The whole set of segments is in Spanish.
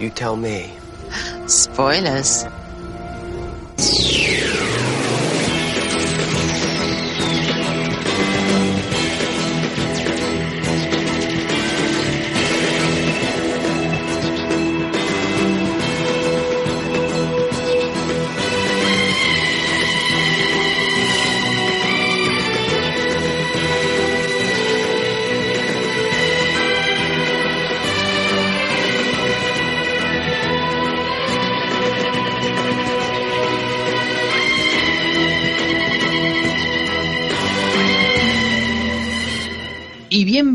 You tell me. Spoilers.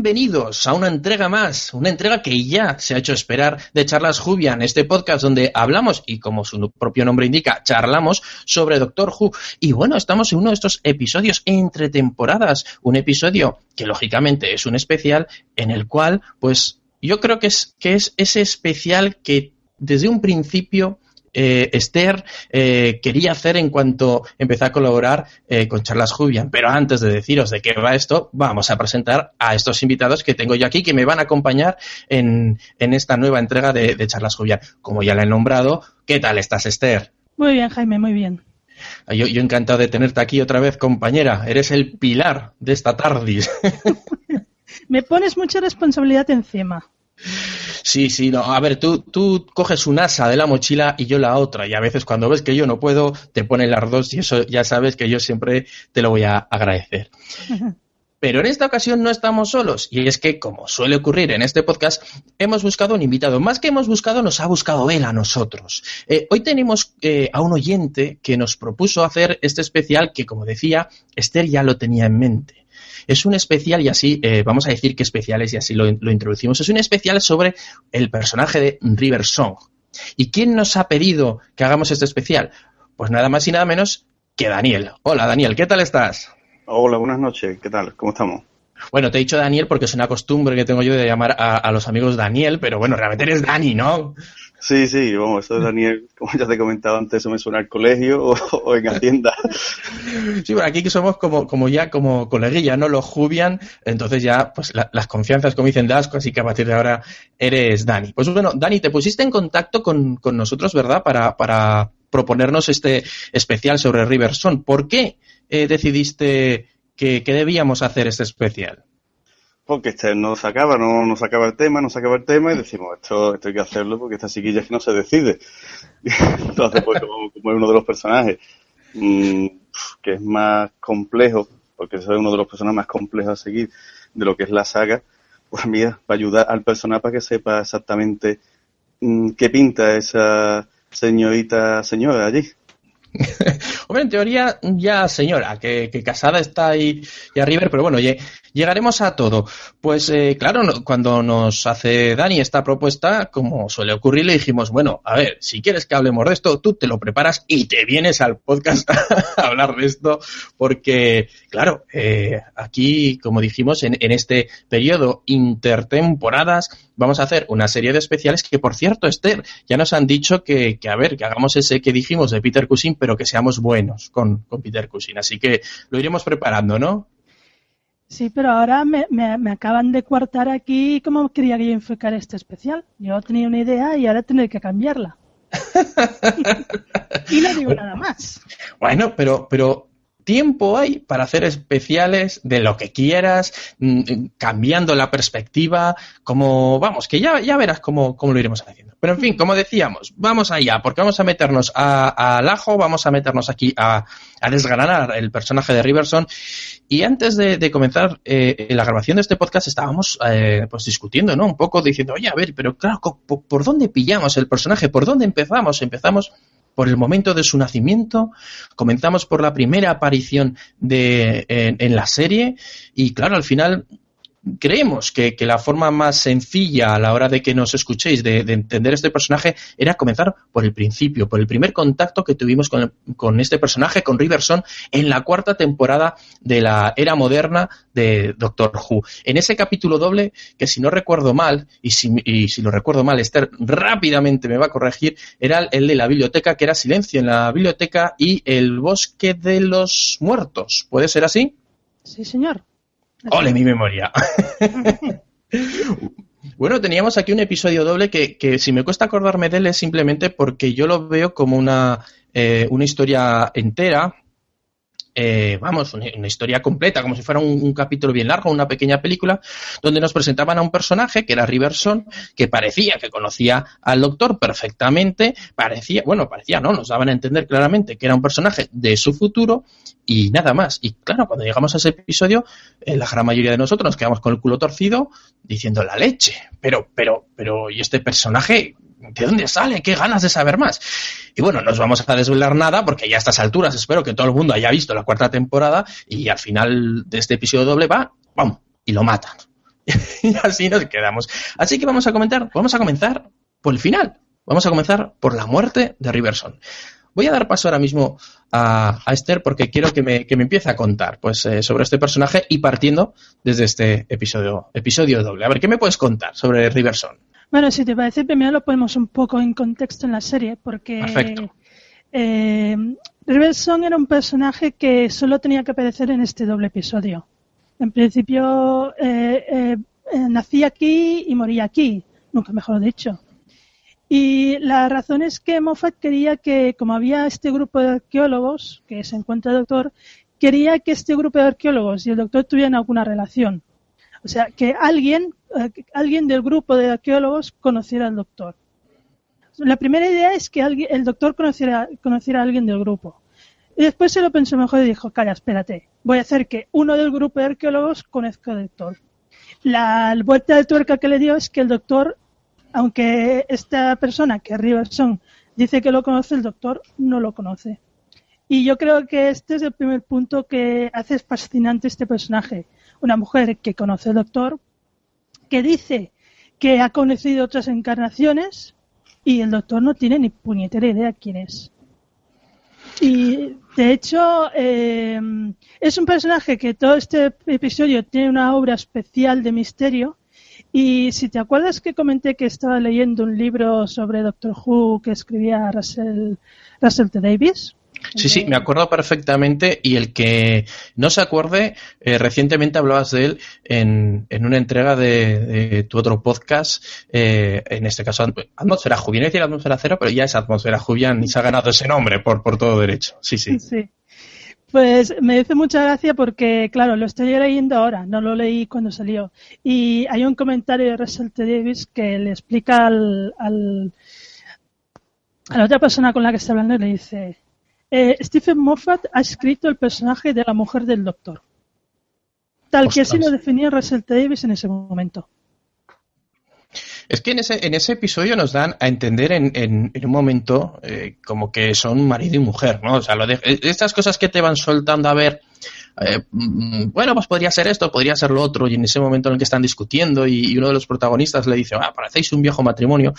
Bienvenidos a una entrega más, una entrega que ya se ha hecho esperar de Charlas Jubian, este podcast donde hablamos, y como su propio nombre indica, charlamos sobre Doctor Who. Y bueno, estamos en uno de estos episodios entre temporadas, un episodio que lógicamente es un especial en el cual, pues yo creo que es, que es ese especial que desde un principio eh, Esther eh, quería hacer en cuanto empecé a colaborar eh, con Charlas Jubian. Pero antes de deciros de qué va esto, vamos a presentar a estos invitados que tengo yo aquí que me van a acompañar en, en esta nueva entrega de, de Charlas Jubian. Como ya la he nombrado, ¿qué tal estás, Esther? Muy bien, Jaime, muy bien. Yo, yo encantado de tenerte aquí otra vez, compañera. Eres el pilar de esta tardis. Me pones mucha responsabilidad encima. Sí, sí, no. A ver, tú, tú coges un asa de la mochila y yo la otra. Y a veces cuando ves que yo no puedo, te ponen las dos y eso ya sabes que yo siempre te lo voy a agradecer. Pero en esta ocasión no estamos solos. Y es que, como suele ocurrir en este podcast, hemos buscado un invitado. Más que hemos buscado, nos ha buscado él a nosotros. Eh, hoy tenemos eh, a un oyente que nos propuso hacer este especial que, como decía, Esther ya lo tenía en mente. Es un especial y así, eh, vamos a decir qué especial es y así lo, lo, introducimos. Es un especial sobre el personaje de River Song. ¿Y quién nos ha pedido que hagamos este especial? Pues nada más y nada menos que Daniel. Hola Daniel, ¿qué tal estás? Hola, buenas noches, ¿qué tal? ¿Cómo estamos? Bueno, te he dicho Daniel porque es una costumbre que tengo yo de llamar a, a los amigos Daniel, pero bueno, realmente eres Dani, ¿no? Sí, sí, vamos, eso es Daniel, como ya te he comentado antes, eso me suena al colegio o, o en Hacienda. Sí, bueno, aquí que somos como, como ya como coleguilla, ¿no? Los Jubian, entonces ya, pues la, las confianzas como dicen Dasco, así que a partir de ahora eres Dani. Pues bueno, Dani, te pusiste en contacto con, con nosotros, ¿verdad? Para, para proponernos este especial sobre Riverson. ¿Por qué eh, decidiste que, que debíamos hacer este especial? porque este no sacaba, no, no sacaba el tema, no sacaba el tema y decimos, esto, esto hay que hacerlo porque esta chiquilla es que no se decide. Entonces, pues como, como es uno de los personajes mmm, que es más complejo, porque es uno de los personajes más complejos a seguir de lo que es la saga, pues mira, va a ayudar al personaje para que sepa exactamente mmm, qué pinta esa señorita señora allí. Hombre, en teoría ya señora, que, que casada está ahí y a River, pero bueno, llegaremos a todo. Pues eh, claro, no, cuando nos hace Dani esta propuesta, como suele ocurrir, le dijimos, bueno, a ver, si quieres que hablemos de esto, tú te lo preparas y te vienes al podcast a hablar de esto, porque claro, eh, aquí, como dijimos, en, en este periodo intertemporadas, vamos a hacer una serie de especiales que, por cierto, Esther, ya nos han dicho que, que a ver, que hagamos ese que dijimos de Peter Cushing, pero que seamos buenos con, con Peter Cushing. Así que lo iremos preparando, ¿no? Sí, pero ahora me, me, me, acaban de coartar aquí cómo quería que yo enfocara este especial. Yo tenía una idea y ahora tendré que cambiarla. y no digo nada más. Bueno, pero, pero tiempo hay para hacer especiales de lo que quieras, mmm, cambiando la perspectiva, como, vamos, que ya, ya verás cómo, cómo, lo iremos haciendo. Pero en fin, como decíamos, vamos allá, porque vamos a meternos al ajo, vamos a meternos aquí a, a, desgranar el personaje de Riverson. Y antes de, de comenzar eh, la grabación de este podcast estábamos eh, pues discutiendo, ¿no? Un poco diciendo, oye, a ver, pero claro, ¿por, ¿por dónde pillamos el personaje? ¿Por dónde empezamos? Empezamos por el momento de su nacimiento, comenzamos por la primera aparición de, en, la serie y claro, al final creemos que, la forma más sencilla a la hora de que nos escuchéis de, de, entender este personaje era comenzar por el principio, por el primer contacto que tuvimos con, con, este personaje, con Riverson, en la cuarta temporada de la era moderna de Doctor Who. En ese capítulo doble, que si no recuerdo mal, y si, y si lo recuerdo mal, Esther rápidamente me va a corregir, era el de la biblioteca, que era Silencio en la biblioteca y el bosque de los muertos. ¿Puede ser así? Sí, señor. ¡Ole mi memoria! Bueno, teníamos aquí un episodio doble que, que si me cuesta acordarme de él es simplemente porque yo lo veo como una, eh, una historia entera, eh, vamos, una, una, historia completa, como si fuera un, capítulo bien largo, una pequeña película, donde nos presentaban a un personaje que era Riverson, que parecía que conocía al doctor perfectamente, parecía, bueno, parecía, no, nos daban a entender claramente que era un personaje de su futuro y nada más. Y claro, cuando llegamos a ese episodio, eh, la gran mayoría de nosotros nos quedamos con el culo torcido diciendo la leche. Pero, pero, pero, ¿y este personaje? ¿De dónde sale? ¿Qué ganas de saber más? Y bueno, no os vamos a desvelar nada porque ya a estas alturas espero que todo el mundo haya visto la cuarta temporada y al final de este episodio doble va, vamos, y lo matan. y así nos quedamos. Así que vamos a comentar, vamos a comenzar por el final. Vamos a comenzar por la muerte de Riverson. Voy a dar paso ahora mismo a, Esther porque quiero que me, que me, empiece a contar pues, eh, sobre este personaje y partiendo desde este episodio, episodio doble. A ver, ¿qué me puedes contar sobre Riverson? Bueno, si te parece, primero lo ponemos un poco en contexto en la serie, porque Perfecto. Eh, Riverson era un personaje que solo tenía que aparecer en este doble episodio. En principio, eh, eh, nací aquí y morí aquí, nunca mejor dicho. Y la razón es que Moffat quería que, como había este grupo de arqueólogos que se encuentra el doctor, quería que este grupo de arqueólogos y el doctor tuvieran alguna relación. O sea, que alguien, eh, alguien del grupo de arqueólogos conociera al doctor. La primera idea es que alguien, el doctor conociera, a alguien del grupo. Y después se lo pensó mejor y dijo, calla, espérate, voy a hacer que uno del grupo de arqueólogos conozca al doctor. La vuelta de tuerca que le dio es que el doctor, aunque esta persona, que Riverson, dice que lo conoce, el doctor no lo conoce. Y yo creo que este es el primer punto que hace fascinante este personaje una mujer que conoce al doctor, que dice que ha conocido otras encarnaciones y el doctor no tiene ni puñetera idea quién es. Y de hecho eh, es un personaje que todo este episodio tiene una obra especial de misterio y si te acuerdas que comenté que estaba leyendo un libro sobre Doctor Who que escribía Russell, Russell T. Davis, Sí, sí, me acuerdo perfectamente y el que no se acuerde, eh, recientemente hablabas de él en, en una entrega de, de, tu otro podcast, eh, en este caso Atmósfera Jubian, no decir Atmósfera Cero, pero ya es Atmósfera Jubian y se ha ganado ese nombre por, por todo derecho. Sí, sí. Sí. Pues me dice mucha gracia porque, claro, lo estoy leyendo ahora, no lo leí cuando salió. Y hay un comentario de Russell T. Davis que le explica al, al, a la otra persona con la que está hablando y le dice, eh, Stephen Moffat ha escrito el personaje de la mujer del doctor. Tal Ostras. que así lo definía Russell T. Davis en ese momento. Es que en ese, en ese episodio nos dan a entender en, en, en un momento eh, como que son marido y mujer, ¿no? O sea, lo de, estas cosas que te van soltando a ver, eh, bueno, pues podría ser esto, podría ser lo otro, y en ese momento en el que están discutiendo y, uno de los protagonistas le dice, ah, parecéis un viejo matrimonio,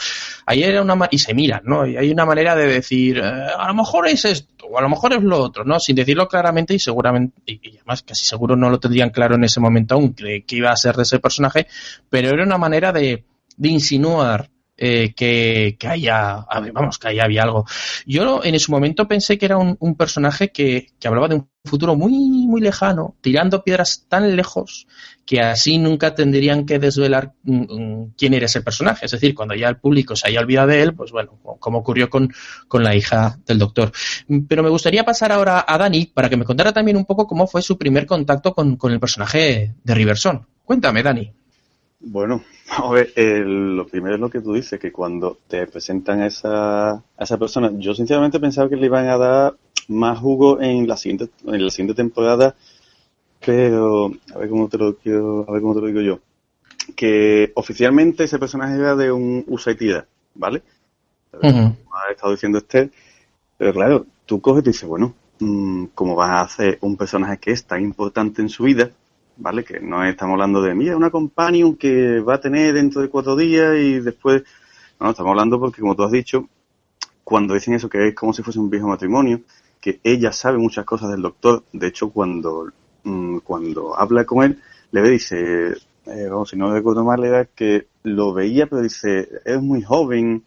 ahí era una, y se miran, ¿no? Y hay una manera de decir, eh, a lo mejor es esto, o a lo mejor es lo otro, ¿no? Sin decirlo claramente y seguramente, y, además casi seguro no lo tendrían claro en ese momento aún, que, que iba a ser de ese personaje, pero era una manera de, de insinuar eh, que, haya, vamos, que haya había algo. Yo en su momento pensé que era un, un personaje que, que, hablaba de un futuro muy, muy lejano, tirando piedras tan lejos que así nunca tendrían que desvelar um, quién era ese personaje. Es decir, cuando ya el público se haya olvidado de él, pues bueno, como ocurrió con, con la hija del doctor. Pero me gustaría pasar ahora a Dani para que me contara también un poco cómo fue su primer contacto con, con el personaje de Riverson. Cuéntame, Dani. Bueno, a ver, lo primero es lo que tú dices, que cuando te presentan a esa, a esa persona, yo sinceramente pensaba que le iban a dar más jugo en la siguiente, en la siguiente temporada, pero a ver cómo te lo quiero, a ver cómo te lo digo yo. Que oficialmente ese personaje era de un Usaitida, ¿vale? Uh -huh. Ha estado diciendo este, pero claro, tú coges y dices, bueno, mmm, ¿cómo vas a hacer un personaje que es tan importante en su vida? ¿Vale? Que no estamos hablando de, mira, una companion que va a tener dentro de cuatro días y después... No, estamos hablando porque, como tú has dicho, cuando dicen eso, que es como si fuese un viejo matrimonio, que ella sabe muchas cosas del doctor. De hecho, cuando, mmm, cuando habla con él, le dice, eh, vamos, si no recuerdo mal, era que lo veía, pero dice, es muy joven.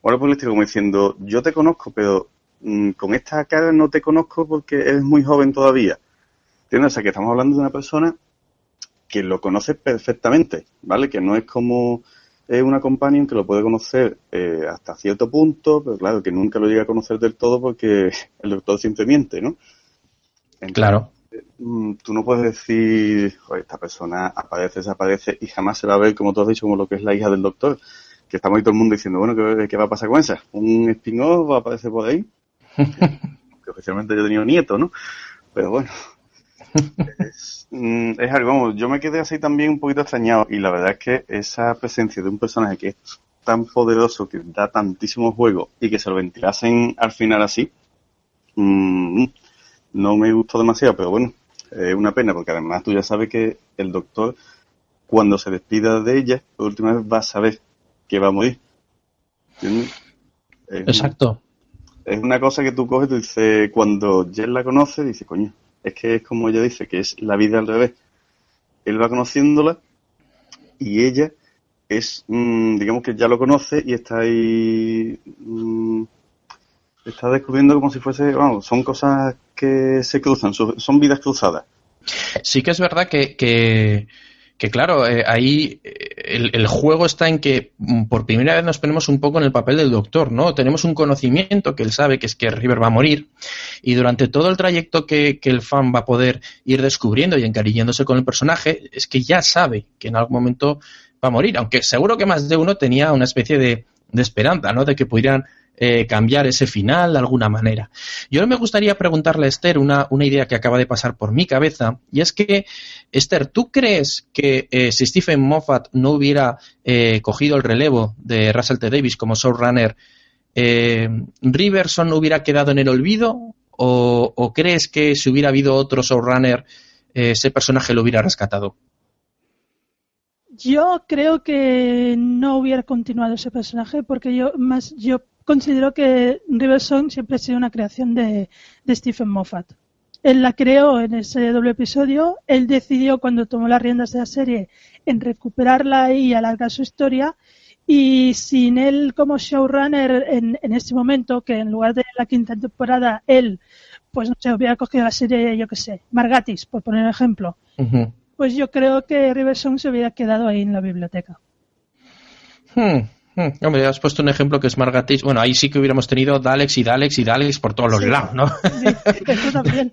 O por el estilo, como diciendo, yo te conozco, pero mmm, con esta cara no te conozco porque eres muy joven todavía. ¿Entiendes? O sea, que estamos hablando de una persona que lo conoce perfectamente, ¿vale? Que no es como eh, una companion que lo puede conocer eh, hasta cierto punto, pero claro, que nunca lo llega a conocer del todo porque el doctor siempre miente, ¿no? claro. Mm, tú no puedes decir, esta persona aparece, desaparece y jamás se va a ver, como tú has dicho, como lo que es la hija del doctor. Que estamos ahí todo el mundo diciendo, bueno, ¿qué, va a pasar con esa? ¿Un spin-off va a aparecer por ahí? que oficialmente yo he tenido nieto, ¿no? Pero bueno, mm, es, algo, vamos, yo me quedé así también un poquito extrañado y la verdad es que esa presencia de un personaje que es tan poderoso, que da tantísimo juego y que se lo ventilasen al final así, mmm, no me gustó demasiado, pero bueno, es una pena porque además tú ya sabes que el doctor cuando se despida de ella, por última vez va a saber que va a morir. Exacto. Es una cosa que tú coges y dices, cuando Jen la conoce, dice, coño, es que es como ella dice, que es la vida al revés. Él va conociéndola y ella es, mm, digamos que ya lo conoce y está ahí, mm, está descubriendo como si fuese, vamos, son cosas que se cruzan, son vidas cruzadas. Sí que es verdad que, que, claro, eh, ahí eh, el, juego está en que mm, por primera vez nos ponemos un poco en el papel del doctor, ¿no? Tenemos un conocimiento que él sabe que es que River va a morir y durante todo el trayecto que, el fan va a poder ir descubriendo y encariñándose con el personaje, es que ya sabe que en algún momento va a morir, aunque seguro que más de uno tenía una especie de, de esperanza, ¿no? De que pudieran eh, cambiar ese final de alguna manera. Yo me gustaría preguntarle a Esther una, una, idea que acaba de pasar por mi cabeza, y es que, Esther, ¿tú crees que eh, si Stephen Moffat no hubiera eh, cogido el relevo de Russell T. Davis como showrunner, Riverson hubiera quedado en el olvido? ¿O, ¿O, crees que si hubiera habido otro showrunner, ese personaje lo hubiera rescatado? Yo creo que no hubiera continuado ese personaje porque yo más yo considero que River Song siempre ha sido una creación de, Stephen Moffat. Él la creó en ese doble episodio, él decidió cuando tomó las riendas de la serie en recuperarla y alargar su historia. Y sin él como showrunner en, en este momento, que en lugar de la quinta temporada él pues no se hubiera cogido la serie, yo qué sé, Margatis, por poner un ejemplo, pues yo creo que River Song se hubiera quedado ahí en la biblioteca. Hmm. Hmm, hombre, has puesto un ejemplo que es Margatis. Bueno, ahí sí que hubiéramos tenido Dalex y Dalex y Dalex por todos los lados, ¿no? Sí, eso también.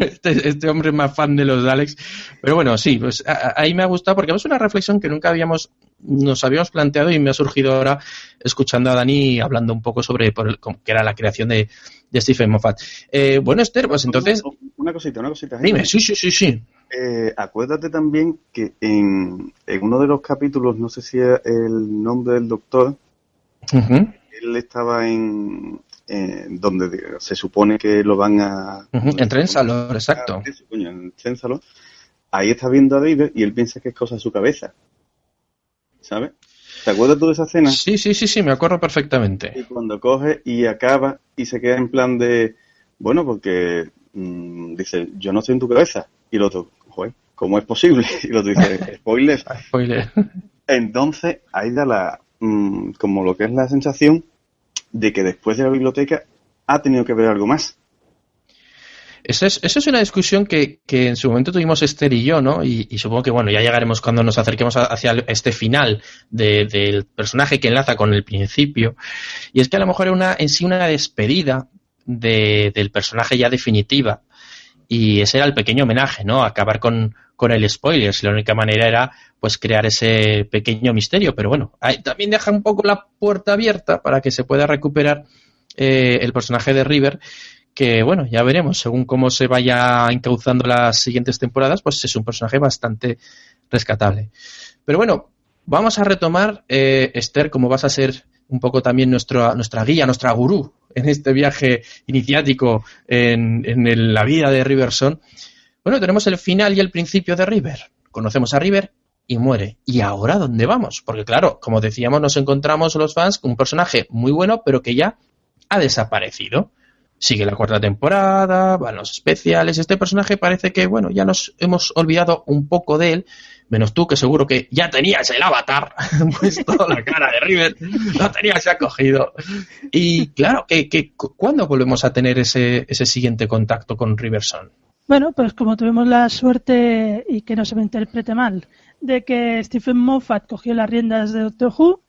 Este, este, hombre es más fan de los Dalex. Pero bueno, sí, pues ahí me ha gustado porque es una reflexión que nunca habíamos, nos habíamos planteado y me ha surgido ahora escuchando a Dani hablando un poco sobre por que era la creación de, de Stephen Moffat. Eh, bueno, Esther, pues entonces. Una cosita, una cosita. Dime, sí, sí, sí, sí. Eh, acuérdate también que en, uno de los capítulos, no sé si es el nombre del doctor, él estaba en, donde se supone que lo van a... En Trénsalo, exacto. En Trénsalo. Ahí está viendo a River y él piensa que es cosa de su cabeza. ¿Sabes? ¿Te acuerdas tú de esa escena? Sí, sí, sí, sí, me acuerdo perfectamente. Y cuando coge y acaba y se queda en plan de, bueno, porque mm, dice, yo no estoy en tu cabeza. Y el otro, ¿cómo es posible? Y lo dice, spoiler. spoiler. Entonces, ahí da la, mm, como lo que es la sensación de que después de la biblioteca ha tenido que ver algo más. Esa es, una discusión que, en su momento tuvimos Esther y yo, ¿no? Y, supongo que, bueno, ya llegaremos cuando nos acerquemos hacia este final del personaje que enlaza con el principio. Y es que a lo mejor era una, en sí una despedida del personaje ya definitiva y ese era el pequeño homenaje, ¿no? Acabar con, con el spoiler. Si la única manera era pues crear ese pequeño misterio. Pero bueno, también deja un poco la puerta abierta para que se pueda recuperar eh, el personaje de River. Que bueno, ya veremos, según cómo se vaya encauzando las siguientes temporadas, pues es un personaje bastante rescatable. Pero bueno, vamos a retomar, eh, Esther, como vas a ser un poco también nuestra, nuestra guía, nuestra gurú en este viaje iniciático en, en la vida de Riverson. Bueno, tenemos el final y el principio de River. Conocemos a River y muere. ¿Y ahora dónde vamos? Porque claro, como decíamos, nos encontramos los fans con un personaje muy bueno, pero que ya ha desaparecido. Sigue la cuarta temporada, van los especiales. Este personaje parece que, bueno, ya nos hemos olvidado un poco de él, menos tú que seguro que ya tenías el avatar puesto la cara de River, lo tenías ya cogido. Y claro, que, ¿cuándo volvemos a tener ese, ese siguiente contacto con Riverson? Bueno, pues como tuvimos la suerte, y que no se me interprete mal, de que Stephen Moffat cogió las riendas de Doctor Who,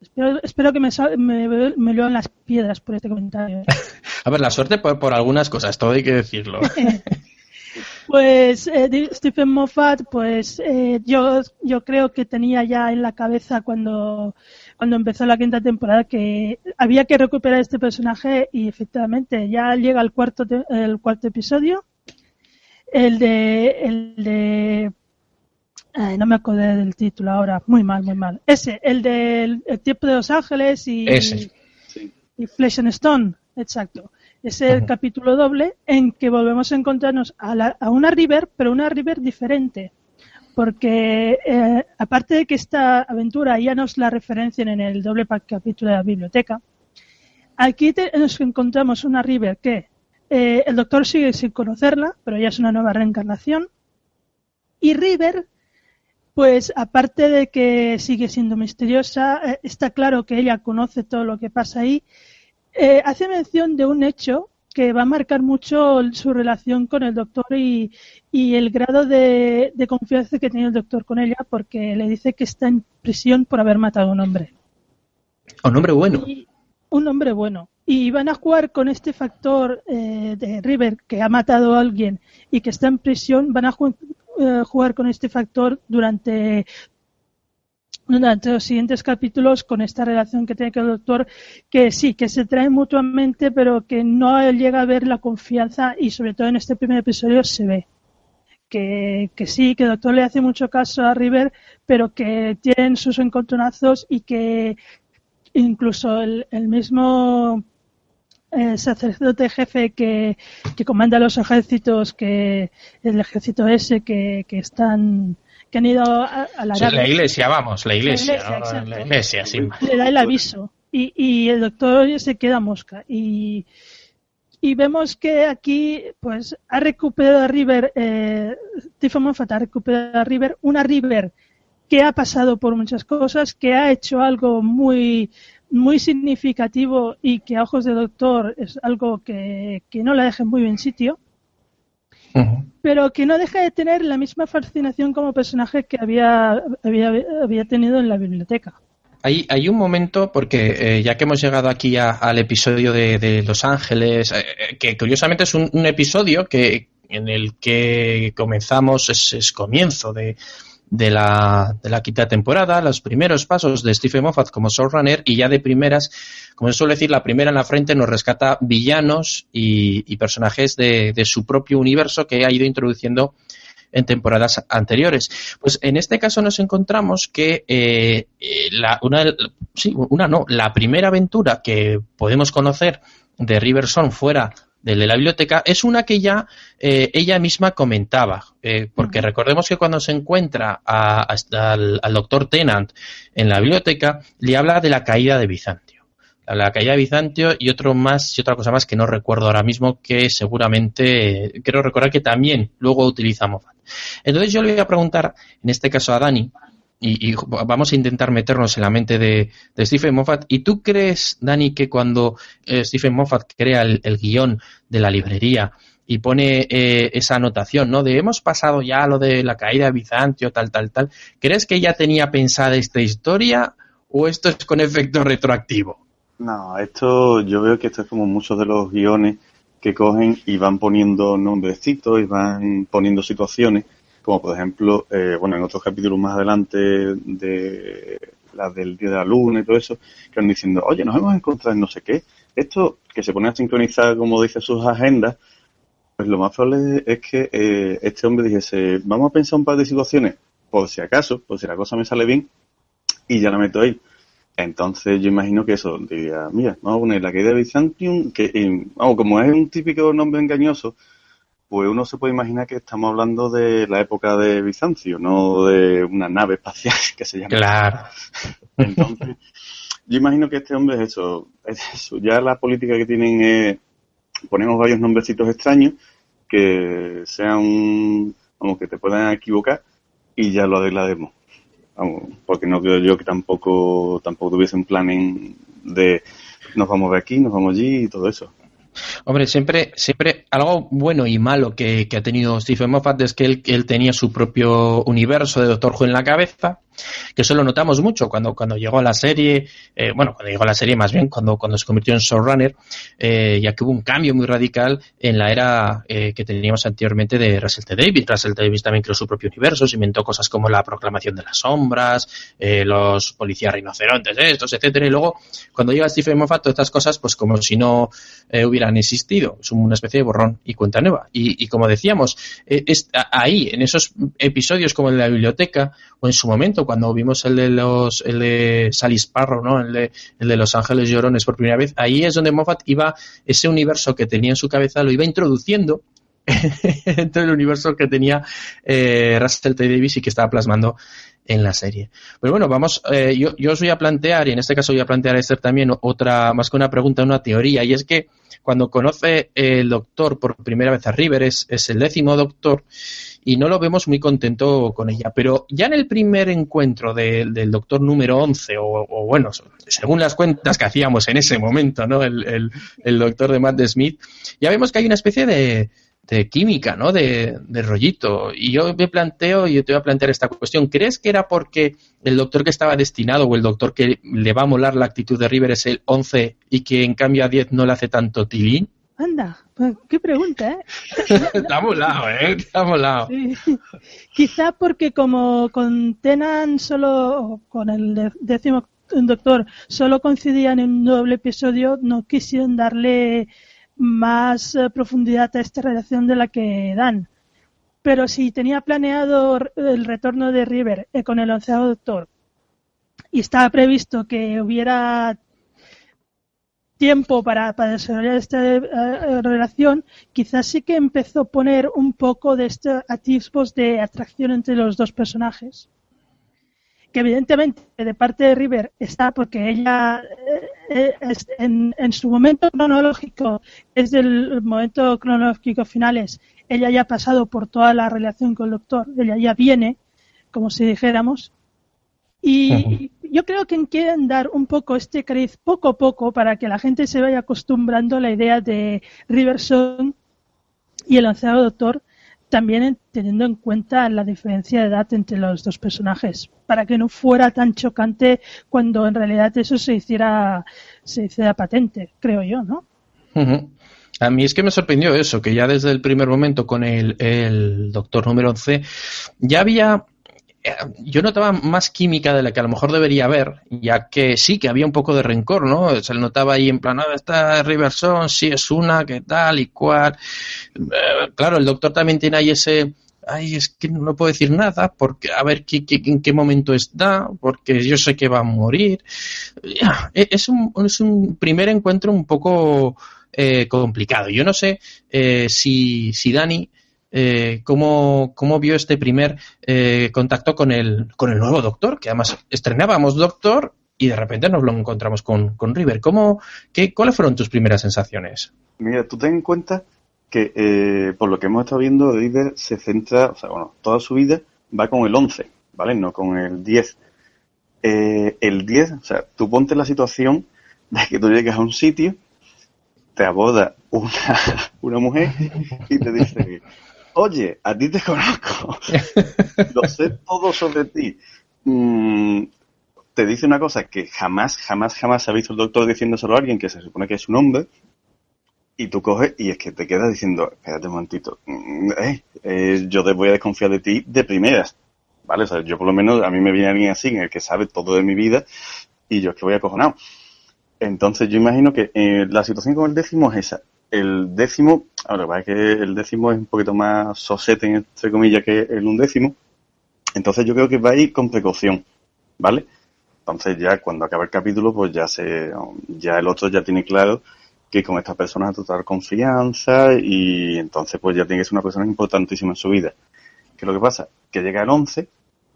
espero, espero que me, me, me lluevan las piedras por este comentario. A ver, la suerte por, por algunas cosas, todo hay que decirlo. Pues eh, Stephen Moffat, pues eh, yo, yo creo que tenía ya en la cabeza cuando, cuando empezó la quinta temporada que había que recuperar este personaje y efectivamente ya llega el cuarto, te- el cuarto episodio, el de, el de, ay, no me acuerdo del título ahora, muy mal, muy mal. Ese, el del el tiempo de Los Ángeles y, Ese. Sí. y Flesh and Stone, exacto. Es el capítulo doble en que volvemos a encontrarnos a, la- a una River, pero una River diferente. Porque eh, aparte de que esta aventura ya nos la referencian en el doble capítulo de la biblioteca, aquí te- nos encontramos una River que eh, el doctor sigue sin conocerla, pero ya es una nueva reencarnación. Y River, pues aparte de que sigue siendo misteriosa, eh, está claro que ella conoce todo lo que pasa ahí eh, hace mención de un hecho que va a marcar mucho su relación con el doctor y, y el grado de, de confianza que tiene el doctor con ella, porque le dice que está en prisión por haber matado a un hombre. Un hombre bueno. Y- un hombre bueno. Y van a jugar con este factor eh, de River, que ha matado a alguien y que está en prisión, van a ju- eh, jugar con este factor durante durante los siguientes capítulos con esta relación que tiene con el doctor, que sí, que se traen mutuamente, pero que no llega a ver la confianza y sobre todo en este primer episodio se ve. Que, que sí, que el doctor le hace mucho caso a River, pero que tienen sus encontronazos y que incluso el, el mismo eh, sacerdote jefe que, que comanda los ejércitos, que el ejército ese que, que están que han ido a, a la Sí, la iglesia, vamos, la iglesia. iglesia, ¿no? exacto. la iglesia, más. le da el aviso y, y el doctor se queda mosca y, y vemos que aquí pues ha recuperado a River eh, Moffat ha recuperado a River una River que ha pasado por muchas cosas que ha hecho algo muy muy significativo y que a ojos del doctor es algo que, que no la deja muy bien sitio pero que no deja de tener la misma fascinación como personaje que había, había, había tenido en la biblioteca. Hay, hay un momento, porque eh, ya que hemos llegado aquí a- al episodio de, de Los Ángeles, eh, eh, que curiosamente es un, un episodio que en el que comenzamos, es, es comienzo de, de, la, de la quinta temporada, los primeros pasos de Stephen Moffat como showrunner, y ya de primeras, como suele decir, la primera en la frente nos rescata villanos y, personajes de, de su propio universo que ha ido introduciendo en temporadas anteriores. Pues en este caso nos encontramos que eh, eh, la, una, sí, una no, la primera aventura que podemos conocer de Riverson fuera del de la biblioteca es una que ya eh, ella misma comentaba, eh, porque recordemos que cuando se encuentra a- a- al, al doctor Tennant en la biblioteca, le habla de la caída de Bizantio. La caída de Bizantio y otro más y otra cosa más que no recuerdo ahora mismo que seguramente eh, quiero recordar que también luego utiliza Moffat. Entonces yo le voy a preguntar, en este caso a Dani, y, vamos a intentar meternos en la mente de, de Stephen Moffat. ¿Y tú crees, Dani, que cuando eh, Stephen Moffat crea el, el guion de la librería y pone eh, esa anotación, ¿no? De hemos pasado ya lo de la caída de Bizantio, tal, tal, tal. ¿Crees que ya tenía pensada esta historia o esto es con efecto retroactivo? No, esto yo veo que esto es como muchos de los guiones que cogen y van poniendo nombrecitos y van poniendo situaciones, como por ejemplo, eh, bueno, en otros capítulos más adelante de las del Día de la Luna y todo eso, que van diciendo, oye, nos hemos encontrado en no sé qué. Esto que se pone a sincronizar, como dice, sus agendas, pues lo más probable es que eh, este hombre dijese, vamos a pensar un par de situaciones, por si acaso, por si la cosa me sale bien, y ya la meto ahí. Entonces yo imagino que eso, diría, mira, vamos a poner la caída de Byzantium, que eh, vamos, como es un típico nombre engañoso, pues uno se puede imaginar que estamos hablando de la época de Bizancio, no de una nave espacial que se llama. Claro. Entonces, yo imagino que este hombre es eso, es eso. Ya la política que tienen es, ponemos varios nombrecitos extraños que sean, vamos, que te puedan equivocar y ya lo arreglaremos. Vamos, porque no creo yo que tampoco, tampoco tuviesen plan en de nos vamos de aquí, nos vamos allí y todo eso. Hombre, siempre, siempre algo bueno y malo que, ha tenido Stephen Moffat es que él, él, tenía su propio universo de Doctor Who en la cabeza que eso lo notamos mucho cuando, cuando llegó a la serie, eh, bueno, cuando llegó a la serie más bien, cuando, cuando se convirtió en showrunner, eh, ya que hubo un cambio muy radical en la era eh, que teníamos anteriormente de Russell T. Davis. Russell T. Davis también creó su propio universo, se inventó cosas como la proclamación de las sombras, los policías rinocerontes, estos, etcétera, y luego cuando llega Stephen Moffat, todas estas cosas, pues como si no hubieran existido, es una especie de borrón y cuenta nueva. Y, como decíamos, ahí, en esos episodios como de la biblioteca, o en su momento, cuando vimos el de los el de Sally Sparrow, ¿no? El de, el de Los Ángeles Llorones por primera vez, ahí es donde Moffat iba, ese universo que tenía en su cabeza, lo iba introduciendo dentro del universo que tenía eh, Russell T. Davis y que estaba plasmando en la serie. Pero bueno, vamos, eh, yo, yo, os voy a plantear, y en este caso voy a plantear a Esther también otra, más que una pregunta, una teoría, y es que cuando conoce el doctor por primera vez a River, es, es el décimo doctor, y no lo vemos muy contento con ella. Pero ya en el primer encuentro del doctor número 11, o, bueno, según las cuentas que hacíamos en ese momento, ¿no? El, el, doctor de Matt Smith, ya vemos que hay una especie de, de química, ¿no? De, de, rollito. Y yo me planteo, y yo te voy a plantear esta cuestión, ¿crees que era porque el doctor que estaba destinado o el doctor que le va a molar la actitud de River es el 11 y que en cambio a 10 no le hace tanto tilín? Anda, pues, qué pregunta, ¿eh? Está molado, ¿eh? Está molado. Quizá porque como con Tenan solo, con el décimo doctor, solo coincidían en un doble episodio, no quisieron darle más eh, profundidad a esta relación de la que dan. Pero si tenía planeado el retorno de River eh, con el onceavo doctor y estaba previsto que hubiera tiempo para, para desarrollar esta eh, eh, relación, quizás sí que empezó a poner un poco de estos atisbos de atracción entre los dos personajes. Que evidentemente de parte de River está porque ella eh, en, su momento cronológico, es del momento cronológico finales, ella ya ha pasado por toda la relación con el doctor, ella ya viene, como si dijéramos, y, yo creo que quieren dar un poco este cariz poco a poco para que la gente se vaya acostumbrando a la idea de Riverson y el lanzado doctor, también teniendo en cuenta la diferencia de edad entre los dos personajes, para que no fuera tan chocante cuando en realidad eso se hiciera, se hiciera patente, creo yo, ¿no? A mí es que me sorprendió eso, que ya desde el primer momento con el, el doctor número 11 ya había yo notaba más química de la que a lo mejor debería haber, ya que sí, que había un poco de rencor, ¿no? Se le notaba ahí en plan, ah, está Riverson, sí es una, qué tal y cual. Eh, claro, el doctor también tiene ahí ese, ay, es que no puedo decir nada, porque a ver qué, en qué momento está, porque yo sé que va a morir. E, es un, es un primer encuentro un poco eh, complicado. Yo no sé si, si Dani eh, cómo, cómo, vio este primer eh, contacto con el, con el nuevo Doctor, que además estrenábamos Doctor y de repente nos lo encontramos con, con River. ¿Cómo, qué, ¿Cuáles fueron tus primeras sensaciones? Mira, tú ten en cuenta que eh, por lo que hemos estado viendo, River se centra, o sea, bueno, toda su vida va con el 11, ¿vale? No con el 10. Eh, el 10, o sea, tú ponte la situación de que tú llegas a un sitio, te aborda una, una mujer y te dice, oye, a ti te conozco, lo sé todo sobre ti. Mm, te dice una cosa que jamás, jamás, jamás ha visto el doctor diciéndoselo a alguien que se supone que es un hombre, y tú coges y es que te quedas diciendo, espérate un momentito, mm, eh, eh, yo te voy a desconfiar de ti de primeras, ¿vale? O sea, yo por lo menos, a mí me viene a mí así, en el que sabe todo de mi vida, y yo es que voy acojonado. Entonces yo imagino que eh, la situación con el décimo es esa el décimo, ahora, que el décimo es un poquito más sosete, entre comillas, que el undécimo. Entonces yo creo que va a ir con precaución, ¿vale? Entonces ya cuando acaba el capítulo, pues ya se, ya el otro ya tiene claro que con esta persona total confianza y entonces pues ya tiene que ser una persona importantísima en su vida. ¿Qué es lo que pasa? Que llega el 11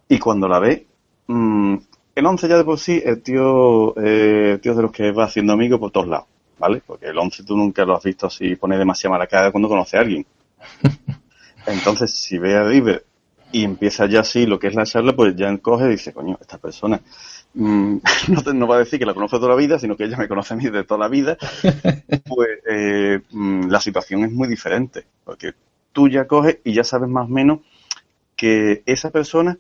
y cuando la ve, mmm, el 11 ya de por sí, el tío, eh, tío de los que va haciendo amigos por todos lados. ¿Vale? Porque el 11 tú nunca lo has visto así pone demasiado mala cara cuando conoce a alguien. Entonces, si ve a River y empieza ya así lo que es la charla, pues ya coge y dice, coño, esta persona mm, no, no va a decir que la conoce toda la vida, sino que ella me conoce a mí de toda la vida, pues eh, mm, la situación es muy diferente, porque tú ya coges y ya sabes más o menos que esa persona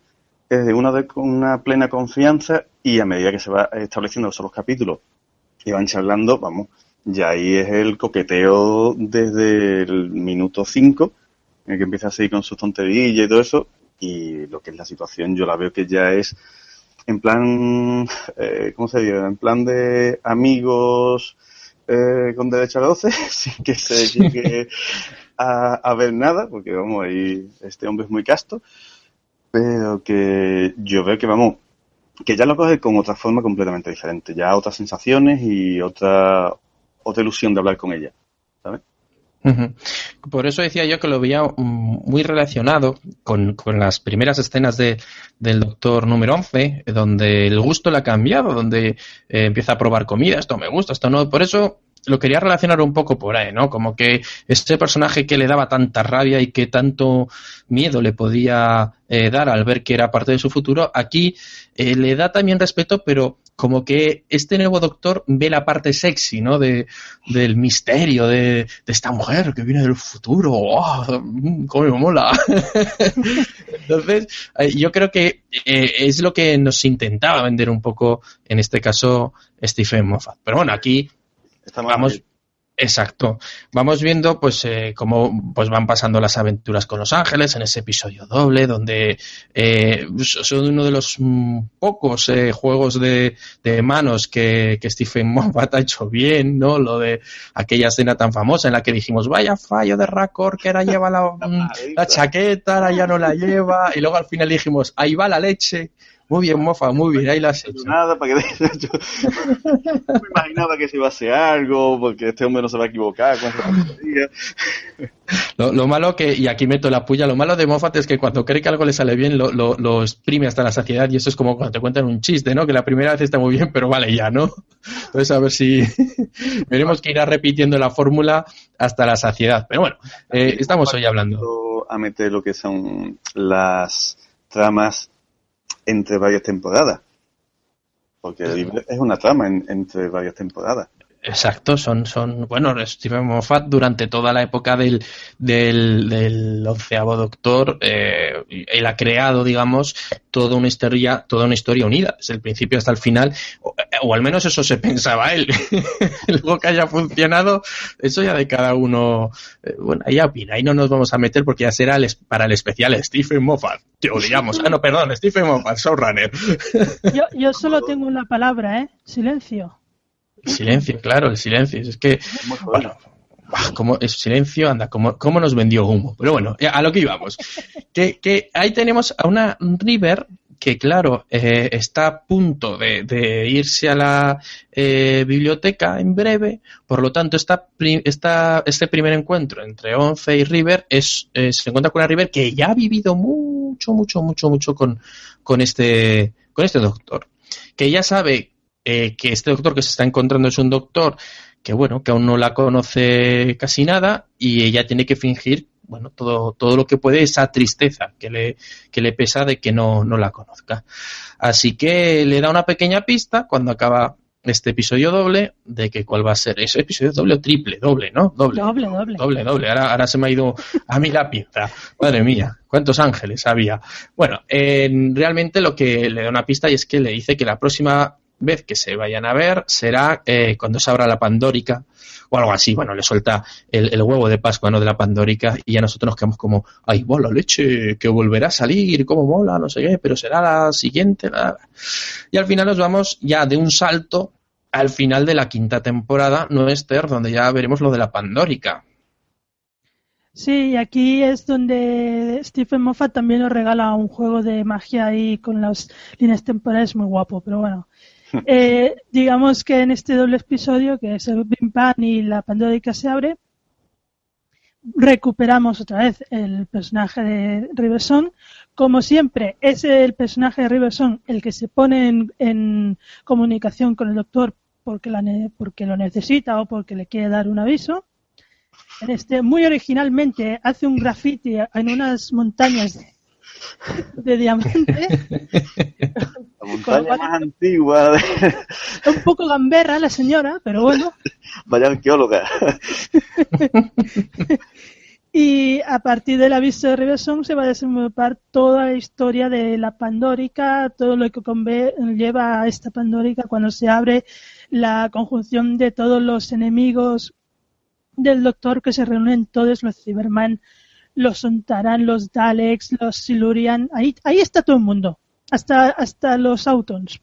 es de una, de una plena confianza y a medida que se va estableciendo los capítulos y van charlando, vamos, ya ahí es el coqueteo desde el minuto 5, en el que empieza a seguir con sus tonterillas y todo eso, y lo que es la situación yo la veo que ya es en plan, eh, ¿cómo se dice? En plan de amigos eh, con derecho a 12, sin que se llegue a, ver nada, porque vamos, ahí este hombre es muy casto, pero que yo veo que vamos, que ya lo coge con otra forma completamente diferente, ya otras sensaciones y otra, otra ilusión de hablar con ella. Por eso decía yo que lo veía mm, muy relacionado con, las primeras escenas de, del Doctor número 11, donde el gusto le ha cambiado, donde eh, empieza a probar comida, esto me gusta, esto no. Por eso lo quería relacionar un poco por ahí, ¿no? Como que este personaje que le daba tanta rabia y que tanto miedo le podía eh, dar al ver que era parte de su futuro, aquí eh, le da también respeto, pero como que este nuevo doctor ve la parte sexy, ¿no? De, del misterio de, esta mujer que viene del futuro. ¡Oh! ¡Cómo me mola! Entonces, eh, yo creo que es lo que nos intentaba vender un poco, en este caso, Stephen Moffat. Pero bueno, aquí Vamos, exacto. Vamos viendo pues eh, cómo pues van pasando las aventuras con los ángeles en ese episodio doble, donde eh, son uno de los mm, pocos eh, juegos de, manos que, que, Stephen Moffat ha hecho bien, ¿no? Lo de aquella escena tan famosa en la que dijimos, vaya fallo de Racor, que ahora lleva la, la chaqueta, ahora ya no la lleva, y luego al final dijimos, ahí va la leche muy bien, mofa, muy bien, ahí la has hecho. Nada, para que yo me imaginaba que se iba a hacer algo, porque este hombre no se va a equivocar lo, lo, malo que, y aquí meto la puya, lo malo de Moffat es que cuando cree que algo le sale bien, lo, lo, lo, exprime hasta la saciedad, y eso es como cuando te cuentan un chiste, ¿no? Que la primera vez está muy bien, pero vale ya, ¿no? Entonces, a ver si veremos que irá repitiendo la fórmula hasta la saciedad. Pero bueno, eh, estamos hoy hablando. A meter lo que son las tramas entre varias temporadas. Porque es una trama entre varias temporadas. Exacto, son, son, bueno, Steven Moffat durante toda la época del, del, del onceavo Doctor, eh, él ha creado, digamos, toda una historia, toda una historia unida, desde el principio hasta el final, o, al menos eso se pensaba él. Luego que haya funcionado, eso ya de cada uno, eh, bueno, ahí opina, ahí no nos vamos a meter porque ya será para el especial Stephen Moffat. Te odiamos. Ah, no, perdón, Stephen Moffat, Showrunner. yo, yo solo tengo una palabra, ¿eh? Silencio. El silencio, claro, el silencio. Es que, bueno, como es silencio, anda, como, cómo nos vendió humo. Pero bueno, a lo que íbamos. Que, que ahí tenemos a una River que, claro, eh, está a punto de, irse a la eh, biblioteca en breve. Por lo tanto, esta, esta, este primer encuentro entre Once y River es, eh, se encuentra con una River que ya ha vivido mucho, mucho, mucho, mucho con, con, este, con este doctor. Que ya sabe eh, que este doctor que se está encontrando es un doctor que bueno, que aún no la conoce casi nada y ella tiene que fingir, bueno, todo, todo lo que puede esa tristeza que le, que le pesa de que no, no la conozca. Así que le da una pequeña pista cuando acaba este episodio doble de que cuál va a ser. ¿Es episodio doble o triple? Doble, ¿no? Doble. Doble, doble. Doble, doble. Ahora, ahora se me ha ido a mí la pinza. Madre mía, cuántos ángeles había. Bueno, realmente lo que le da una pista y es que le dice que la próxima vez que se vayan a ver será eh, cuando se abra la Pandórica o algo así. Bueno, le suelta el, huevo de Pascua, ¿no? De la Pandórica y ya nosotros nos quedamos como, ay, bola leche, que volverá a salir, cómo mola, no sé qué, pero será la siguiente. Y al final nos vamos ya de un salto al final de la quinta temporada, no Esther, donde ya veremos lo de la Pandórica. Sí, aquí es donde Stephen Moffat también nos regala un juego de magia ahí con las líneas temporales muy guapo, pero bueno, eh, digamos que en este doble episodio, que es el Bim Pan y la Pandórica se abre, recuperamos otra vez el personaje de Riverson. Como siempre, es el personaje de Riverson el que se pone en, comunicación con el doctor porque, la, porque lo necesita o porque le quiere dar un aviso. Este, muy originalmente hace un graffiti en unas montañas de diamante. La montaña más antigua. De... Un poco gamberra la señora, pero bueno. Vaya arqueóloga. Y a partir del aviso de Riverson se va a desenvolver toda la historia de la Pandórica, todo lo que lleva a esta Pandórica cuando se abre la conjunción de todos los enemigos del Doctor que se reúnen todos los Cyberman, los Sontaran, los Daleks, los Silurian, ahí, ahí está todo el mundo, hasta, hasta los Autons.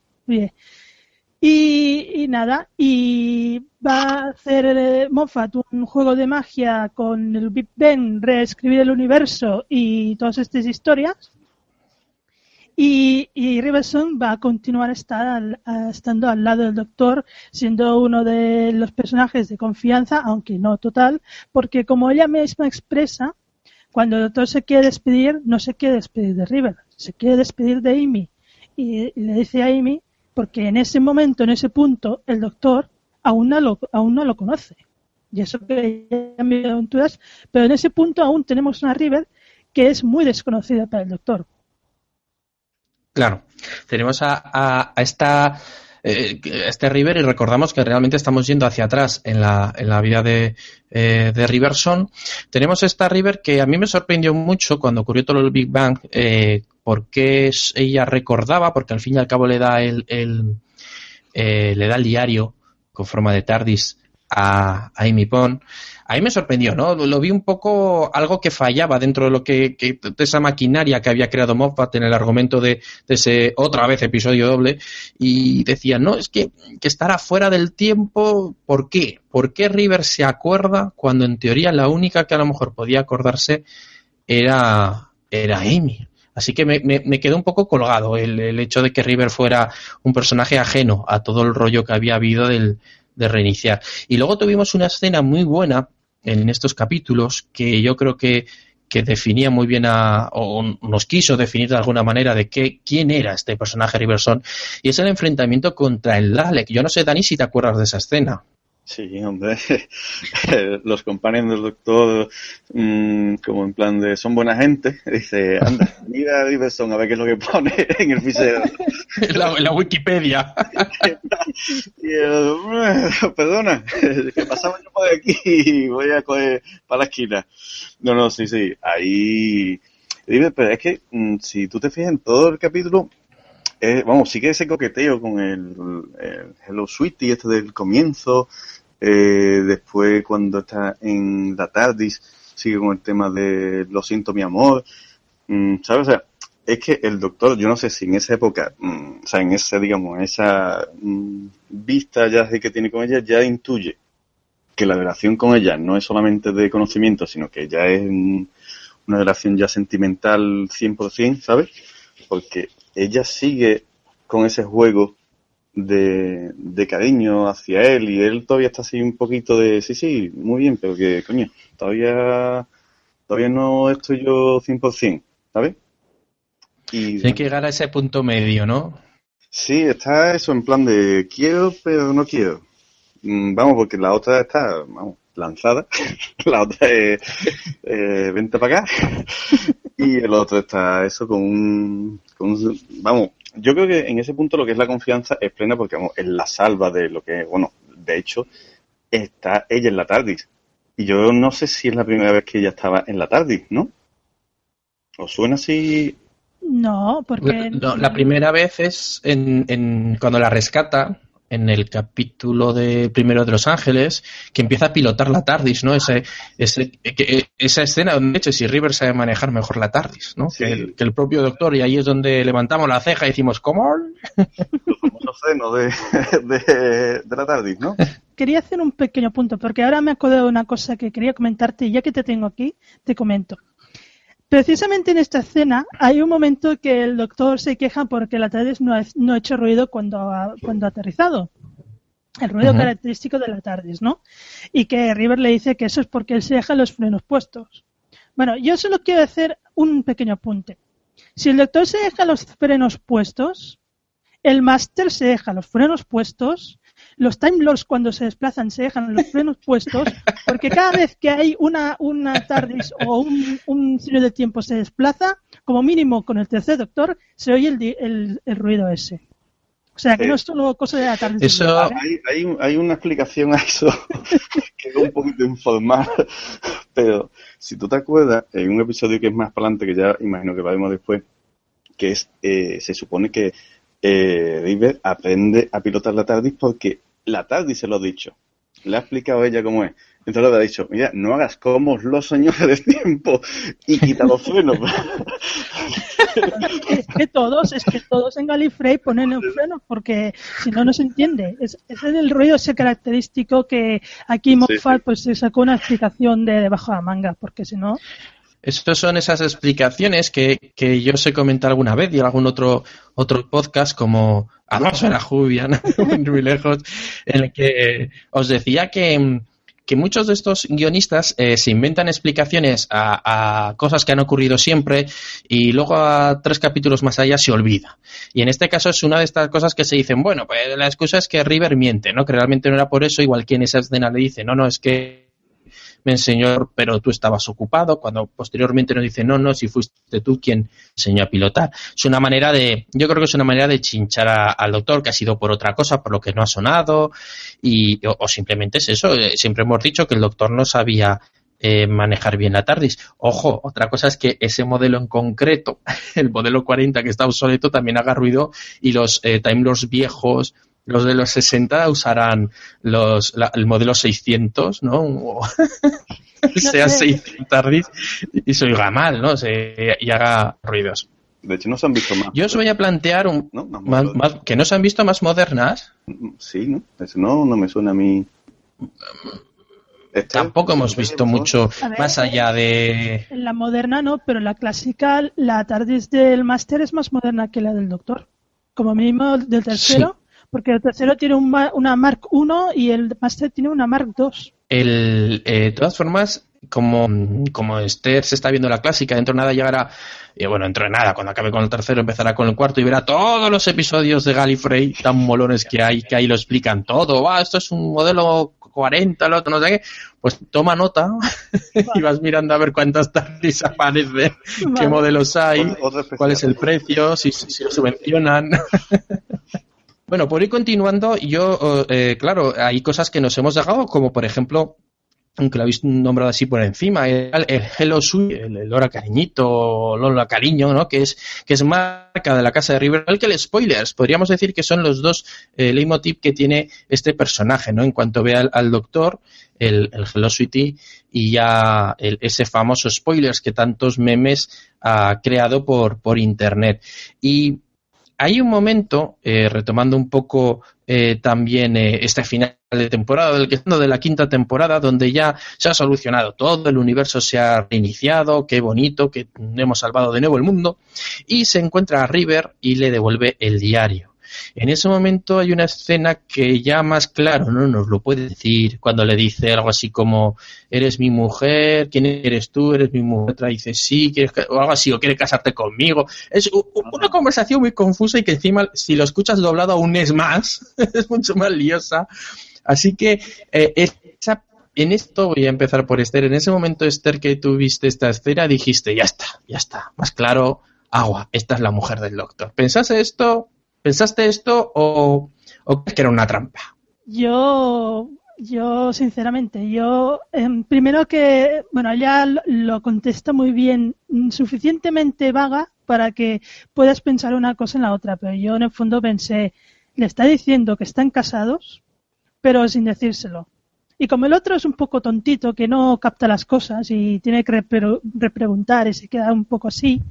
Y, nada, y va a hacer eh, Moffat un juego de magia con el Big Bang, reescribir el universo y todas estas historias. Y, y Riverson va a continuar estar estando al lado del Doctor, siendo uno de los personajes de confianza, aunque no total, porque como ella misma expresa, cuando el Doctor se quiere despedir, no se quiere despedir de River, se quiere despedir de Amy. Y le dice a Amy porque en ese momento, en ese punto, el doctor aún no lo, aún no lo conoce. Y eso que ya me aventuras, pero en ese punto aún tenemos una River que es muy desconocida para el doctor. Claro, tenemos a, a, a esta eh, este River y recordamos que realmente estamos yendo hacia atrás en la, en la vida de, eh, de Riverson. Tenemos esta River que a mí me sorprendió mucho cuando ocurrió todo el Big Bang, eh, porque ella recordaba, porque al fin y al cabo le da el, el eh, le da el diario con forma de TARDIS a, a Amy Pond ahí me sorprendió, ¿no? Lo vi un poco algo que fallaba dentro de lo que, de esa maquinaria que había creado Moffat en el argumento de, ese otra vez episodio doble y decía, no, es que, que estará fuera del tiempo, ¿por qué? ¿Por qué River se acuerda cuando en teoría la única que a lo mejor podía acordarse era, era Amy? Así que me, me, quedó un poco colgado el, el, hecho de que River fuera un personaje ajeno a todo el rollo que había habido del, de reiniciar. Y luego tuvimos una escena muy buena en estos capítulos que yo creo que, que definía muy bien a, o nos quiso definir de alguna manera de qué, quién era este personaje Riverson y es el enfrentamiento contra el Dalek. Yo no sé, Dani, si te acuerdas de esa escena. Sí, hombre. Los compañeros del doctor, mmm, como en plan de son buena gente, dice, anda, mira a Iverson a ver qué es lo que pone en el fichero. la, la Wikipedia. y el, perdona, que pasaba yo por aquí y voy a coger para la esquina. No, no, sí, sí, ahí... Pero es que mmm, si tú te fijas en todo el capítulo, eh, vamos, sí que ese coqueteo con el, el Hello Sweetie, este del comienzo, eh, después, cuando está en la TARDIS, sigue con el tema de Lo siento, mi amor. Mm, ¿Sabes? O sea, es que el doctor, yo no sé si en esa época, mm, o sea, en esa, digamos, esa mm, vista ya que tiene con ella, ya intuye que la relación con ella no es solamente de conocimiento, sino que ya es una relación ya sentimental 100%, ¿sabes? Porque ella sigue con ese juego de, de, cariño hacia él y él todavía está así un poquito de sí, sí, muy bien, pero que coño, todavía todavía no estoy yo 100%, ¿sabes? Y, Tiene que llegar a ese punto medio, ¿no? Sí, está eso en plan de quiero, pero no quiero. Mm, vamos, porque la otra está, vamos, lanzada. la otra es eh, vente para acá. y el otro está eso con un, con un, vamos, yo creo que en ese punto lo que es la confianza es plena porque vamos, es la salva de lo que, bueno, de hecho, está ella en la TARDIS. Y yo no sé si es la primera vez que ella estaba en la TARDIS, ¿no? ¿Os suena así? No, porque... No, la primera vez es en, en, cuando la rescata en el capítulo de primero de Los Ángeles, que empieza a pilotar la TARDIS, ¿no? Ese, ese, que, esa escena donde, de hecho, si River sabe manejar mejor la TARDIS, ¿no? Sí. Que, el, que, el, propio doctor, y ahí es donde levantamos la ceja y decimos, ¿cómo? Los famosos senos de, de, de, la TARDIS, ¿no? Quería hacer un pequeño punto, porque ahora me acuerdo de una cosa que quería comentarte, y ya que te tengo aquí, te comento. Precisamente en esta escena hay un momento que el doctor se queja porque la TARDIS no ha, no ha hecho ruido cuando ha, cuando ha aterrizado. El ruido uh -huh. característico de la TARDIS, ¿no? Y que River le dice que eso es porque él se deja los frenos puestos. Bueno, yo solo quiero hacer un pequeño apunte. Si el doctor se deja los frenos puestos, el máster se deja los frenos puestos, los Time Lords cuando se desplazan se dejan los frenos puestos, porque cada vez que hay una, una TARDIS o un, un cine de tiempo se desplaza, como mínimo con el tercer doctor, se oye el, el, el ruido ese. O sea, que no es solo cosa de la TARDIS. Eso... Hay, hay, hay, una explicación a eso que es un poquito informal, pero si tú te acuerdas, en un episodio que es más para adelante, que ya imagino que lo haremos después, que es, eh, se supone que eh, River aprende a pilotar la TARDIS porque la TARDIS se lo ha dicho. Le ha explicado ella cómo es. Entonces le ha dicho, mira, no hagas como los señores del tiempo y quita los frenos. es que todos, es que todos en Galifrey ponen el freno porque si no, no se entiende. Es, es el ruido ese característico que aquí Moffat sí. pues se sacó una explicación de debajo de la manga, porque si no... Estas son esas explicaciones que, que yo sé comentar alguna vez y en algún otro, otro podcast como Atmósfera Jubia, ¿no? muy lejos, en el que os decía que, que muchos de estos guionistas eh, se inventan explicaciones a, a, cosas que han ocurrido siempre y luego a tres capítulos más allá se olvida. Y en este caso es una de estas cosas que se dicen, bueno, pues la excusa es que River miente, ¿no? Que realmente no era por eso, igual que en esa escena le dice, no, no, es que me enseñó, pero tú estabas ocupado, cuando posteriormente nos dice, no, no, si fuiste tú quien enseñó a pilotar. Es una manera de, yo creo que es una manera de chinchar al doctor que ha sido por otra cosa, por lo que no ha sonado, y, o, simplemente es eso. Eh, siempre hemos dicho que el doctor no sabía eh, manejar bien la TARDIS. Ojo, otra cosa es que ese modelo en concreto, el modelo 40 que está obsoleto, también haga ruido y los eh, viejos, los de los 60 usarán los, la, el modelo 600, ¿no? O sea 600 TARDIS y se oiga mal, ¿no? Se, y haga ruidos. De hecho, no se han visto más. Yo os voy a plantear un, ¿No? Más más, modernas. más- que no se han visto más modernas. Sí, ¿no? Eso no, no me suena a mí. Este- Tampoco hemos visto mucho ver. más allá de. En la moderna no, pero en la clásica, la TARDIS del máster es más moderna que la del doctor. Como mínimo del tercero, porque el tercero tiene un una Mark I y el máster tiene una Mark II. El, eh, de todas formas, como, como Esther se está viendo la clásica, dentro de nada llegará, y bueno, dentro de nada, cuando acabe con el tercero empezará con el cuarto y verá todos los episodios de Gallifrey tan molones que hay, que ahí lo explican todo, va, esto es un modelo 40, lo otro no sé qué, pues toma nota y vas mirando a ver cuántas tardes aparecen, qué modelos hay, cuál es el precio, si, si lo subvencionan. Bueno, por ir continuando, yo, eh, claro, hay cosas que nos hemos dejado, como por ejemplo, aunque lo habéis nombrado así por encima, el, el Hello Sweet, el, el Lola Cariñito, Lola Cariño, ¿no? Que es, que es marca de la casa de River, que el Spoilers. Podríamos decir que son los dos eh, leitmotiv que tiene este personaje, ¿no? En cuanto ve al, doctor, el, el Hello Sweetie, y ya ese famoso Spoilers que tantos memes ha creado por, por internet. Y hay un momento, eh, retomando un poco eh, también eh, este final de temporada, del que de la quinta temporada, donde ya se ha solucionado todo, el universo se ha reiniciado, qué bonito, que hemos salvado de nuevo el mundo, y se encuentra a River y le devuelve el diario. En ese momento hay una escena que ya más claro no nos lo puede decir cuando le dice algo así como eres mi mujer, ¿quién eres tú? Eres mi mujer. Otra dice sí, ¿quieres ca-?" o algo así, o quiere casarte conmigo. Es una conversación muy confusa y que encima si lo escuchas doblado aún es más, es mucho más liosa. Así que eh, esa- en esto voy a empezar por Esther. En ese momento, Esther, que tú viste esta escena, dijiste, ya está, ya está, más claro, agua, esta es la mujer del doctor. ¿Pensaste esto? ¿Pensaste esto o, crees que era una trampa? Yo, yo sinceramente, yo em, primero que, bueno, ella lo- lo contesta muy bien, mm, suficientemente vaga para que puedas pensar una cosa en la otra, pero yo en el fondo pensé, le está diciendo que están casados, pero sin decírselo. Y como el otro es un poco tontito, que no capta las cosas y tiene que repre- repreguntar y se queda un poco así,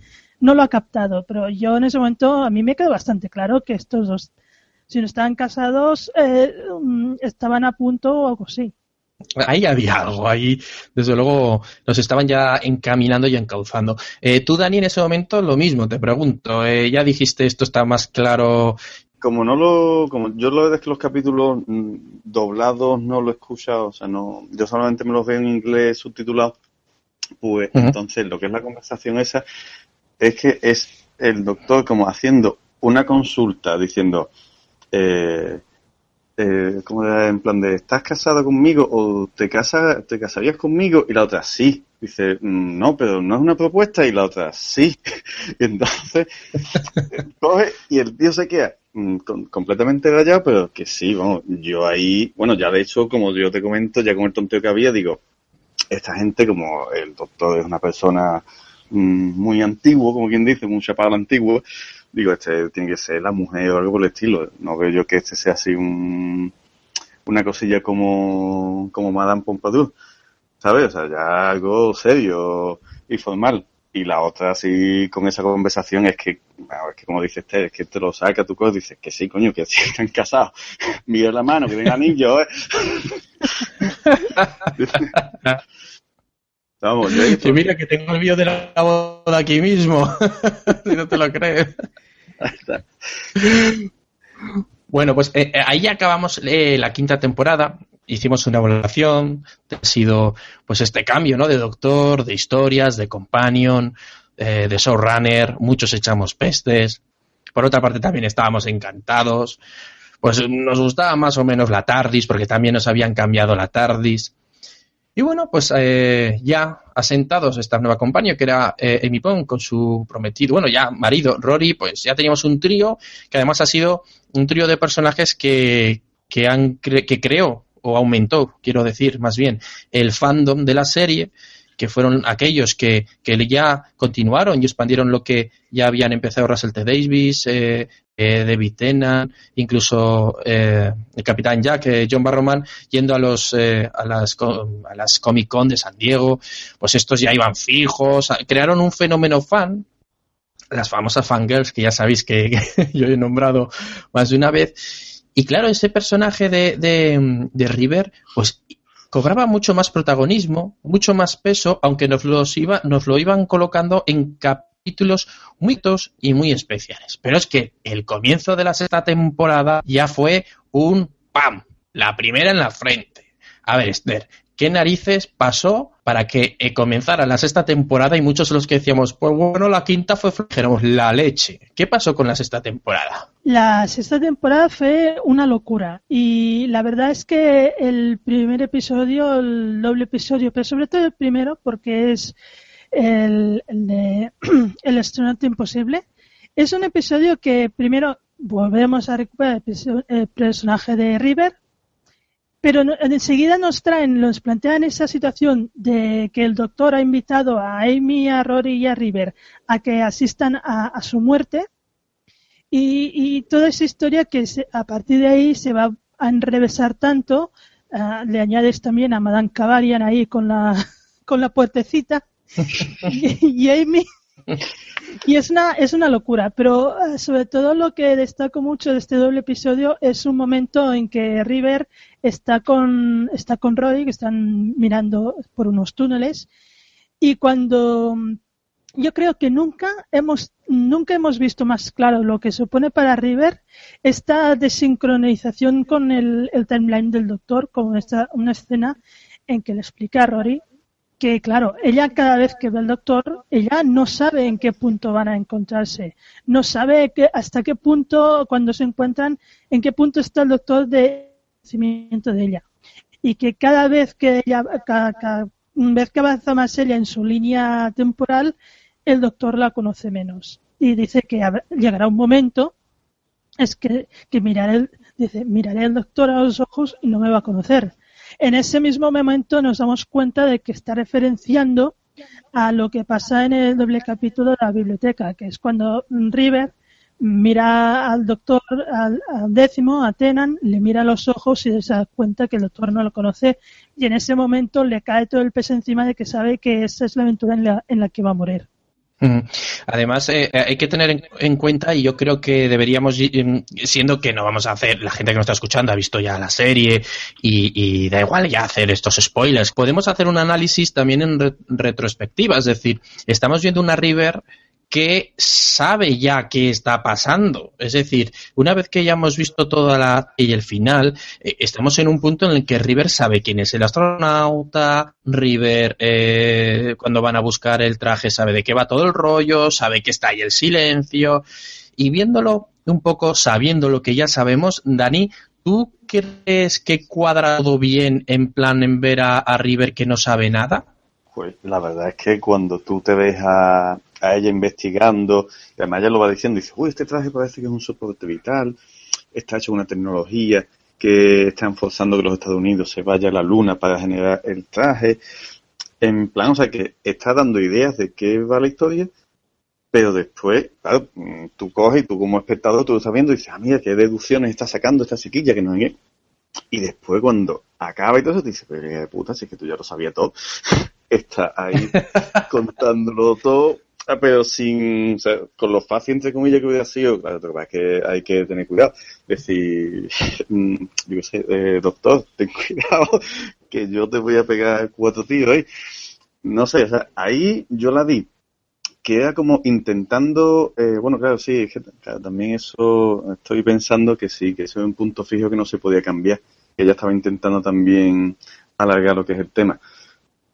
no lo ha captado. Pero yo en ese momento, a mí me quedó bastante claro que estos dos si no estaban casados, eh, mm, estaban a punto o algo así. Ahí había algo, ahí desde luego nos estaban ya encaminando y encauzando. Eh, tú, Dani, en ese momento lo mismo, te pregunto. eh, ya dijiste esto está más claro. Como no lo, como yo lo de que los capítulos mm, doblados no lo he escuchado, o sea, no, yo solamente me los veo en inglés subtitulado, pues entonces lo que es la conversación esa es que es el doctor como haciendo una consulta diciendo, eh, eh, como en plan de, ¿estás casado conmigo o te, casas, te casarías conmigo? Y la otra, sí. Dice, "Mm, no, pero no es una propuesta. Y la otra, sí. Y entonces, coge y el tío se queda mm, con- completamente rayado, pero que sí, vamos, yo ahí, bueno, ya de hecho, como yo te comento, ya con el tonteo que había, digo, esta gente, como el doctor es una persona muy antiguo, como quien dice, un chaparro antiguo, digo, este tiene que ser la mujer o algo por el estilo. No veo yo que este sea así un, una cosilla como, como Madame Pompadour, ¿sabes? O sea, ya algo serio y formal. Y la otra, así, con esa conversación, es que, bueno, es que como dice este, es que te lo saca tu cosa, dices que sí, coño, que sí, están casados. Mira la mano, que tiene anillo, ¿eh? Vamos, yo mira que tengo el vídeo de la boda aquí mismo. si no te lo crees. Bueno, pues eh, eh, ahí acabamos eh, la quinta temporada. Hicimos una evaluación. Ha sido pues este cambio, ¿no? De doctor, de historias, de companion, eh, de showrunner. Muchos echamos pestes. Por otra parte, también estábamos encantados. Pues nos gustaba más o menos la TARDIS, porque también nos habían cambiado la TARDIS. Y bueno, pues eh, ya asentados esta nueva compañía, que era eh, Amy con su prometido, bueno, ya marido, Rory, pues ya teníamos un trío que además ha sido un trío de personajes que, que, han cre- que creó o aumentó, quiero decir, más bien, el fandom de la serie, que fueron aquellos que, que ya continuaron y expandieron lo que ya habían empezado Russell T. Davis, eh, eh, David incluso eh, el Capitán Jack, eh, John Barrowman, yendo a los eh, a las a las Comic Con de San Diego, pues estos ya iban fijos, crearon un fenómeno fan, las famosas fangirls que ya sabéis que, yo he nombrado más de una vez, y claro, ese personaje de, de, de River, pues cobraba mucho más protagonismo, mucho más peso, aunque nos, los iba, nos lo iban colocando en capítulos muy tos y muy especiales. Pero es que el comienzo de la sexta temporada ya fue un ¡pam! La primera en la frente. A ver, Esther, ¿qué narices pasó para que eh, comenzara la sexta temporada y muchos de los que decíamos, pues bueno, la quinta fue, dijéramos, la leche? ¿Qué pasó con la sexta temporada? La sexta temporada fue una locura y la verdad es que el primer episodio, el doble episodio, pero sobre todo el primero porque es el, el imposible, es un episodio que primero volvemos a recuperar el, personaje de River, pero enseguida nos traen, nos plantean esa situación de que el doctor ha invitado a Amy, a Rory y a River a que asistan a- su muerte. Y, y toda esa historia que se- a partir de ahí se va a enrevesar tanto, ah, le añades también a Madame Cavarian ahí con la, con la puertecita y, y es una, es una locura, pero ah, sobre todo lo que destaco mucho de este doble episodio es un momento en que River está con, está con Roy, que están mirando por unos túneles, y cuando yo creo que nunca hemos nunca hemos visto más claro lo que supone para River esta desincronización con el, el timeline del doctor, como esta, una escena en que le explica a Rory que, claro, ella cada vez que ve al doctor, ella no sabe en qué punto van a encontrarse, no sabe que, hasta qué punto, cuando se encuentran, en qué punto está el doctor de conocimiento de ella. Y que cada vez que ella, cada, vez que avanza más ella en su línea temporal, el doctor la conoce menos. Y dice que llegará un momento, es que, que miraré, dice, miraré al doctor a los ojos y no me va a conocer. En ese mismo momento nos damos cuenta de que está referenciando a lo que pasa en el doble capítulo de la biblioteca, que es cuando River mira al doctor, al, décimo, a Tenan, le mira a los ojos y se da cuenta que el doctor no lo conoce y en ese momento le cae todo el peso encima de que sabe que esa es la aventura en la, en la que va a morir. Además, eh, hay que tener en, en cuenta, y yo creo que deberíamos, mm, siendo que no vamos a hacer, la gente que nos está escuchando ha visto ya la serie y, y da igual ya hacer estos spoilers, podemos hacer un análisis también en re- retrospectiva, es decir, estamos viendo una River que sabe ya qué está pasando. Es decir, una vez que ya hemos visto toda la y el final, eh, estamos en un punto en el que River sabe quién es el astronauta, River eh, cuando van a buscar el traje sabe de qué va todo el rollo, sabe que está ahí el silencio y viéndolo un poco, sabiendo lo que ya sabemos, Dani, ¿tú crees que cuadra todo bien en plan en ver a, a River que no sabe nada? Pues la verdad es que cuando tú te ves a, a ella investigando, y además ella lo va diciendo, dice, uy, este traje parece que es un soporte vital, está hecho una tecnología que están forzando que los Estados Unidos se vaya a la luna para generar el traje. En plan, o sea, que está dando ideas de qué va la historia, pero después, claro, tú coges y tú como espectador, tú lo estás viendo y dices, ah, mira, qué deducciones está sacando esta chiquilla que no es Y después cuando acaba y todo eso, te dices, pero de puta, si es que tú ya lo sabías todo. está ahí contándolo todo, pero sin, con lo fácil entre comillas que hubiera sido, claro, lo que pasa es que hay que tener cuidado. Decir, mm, yo sé, eh, doctor, ten cuidado, que yo te voy a pegar cuatro tiros ahí. No sé, o sea, ahí yo la vi que era como intentando, eh, bueno, claro, sí, es que, también eso, estoy pensando que sí, que eso es un punto fijo que no se podía cambiar, ella estaba intentando también alargar lo que es el tema.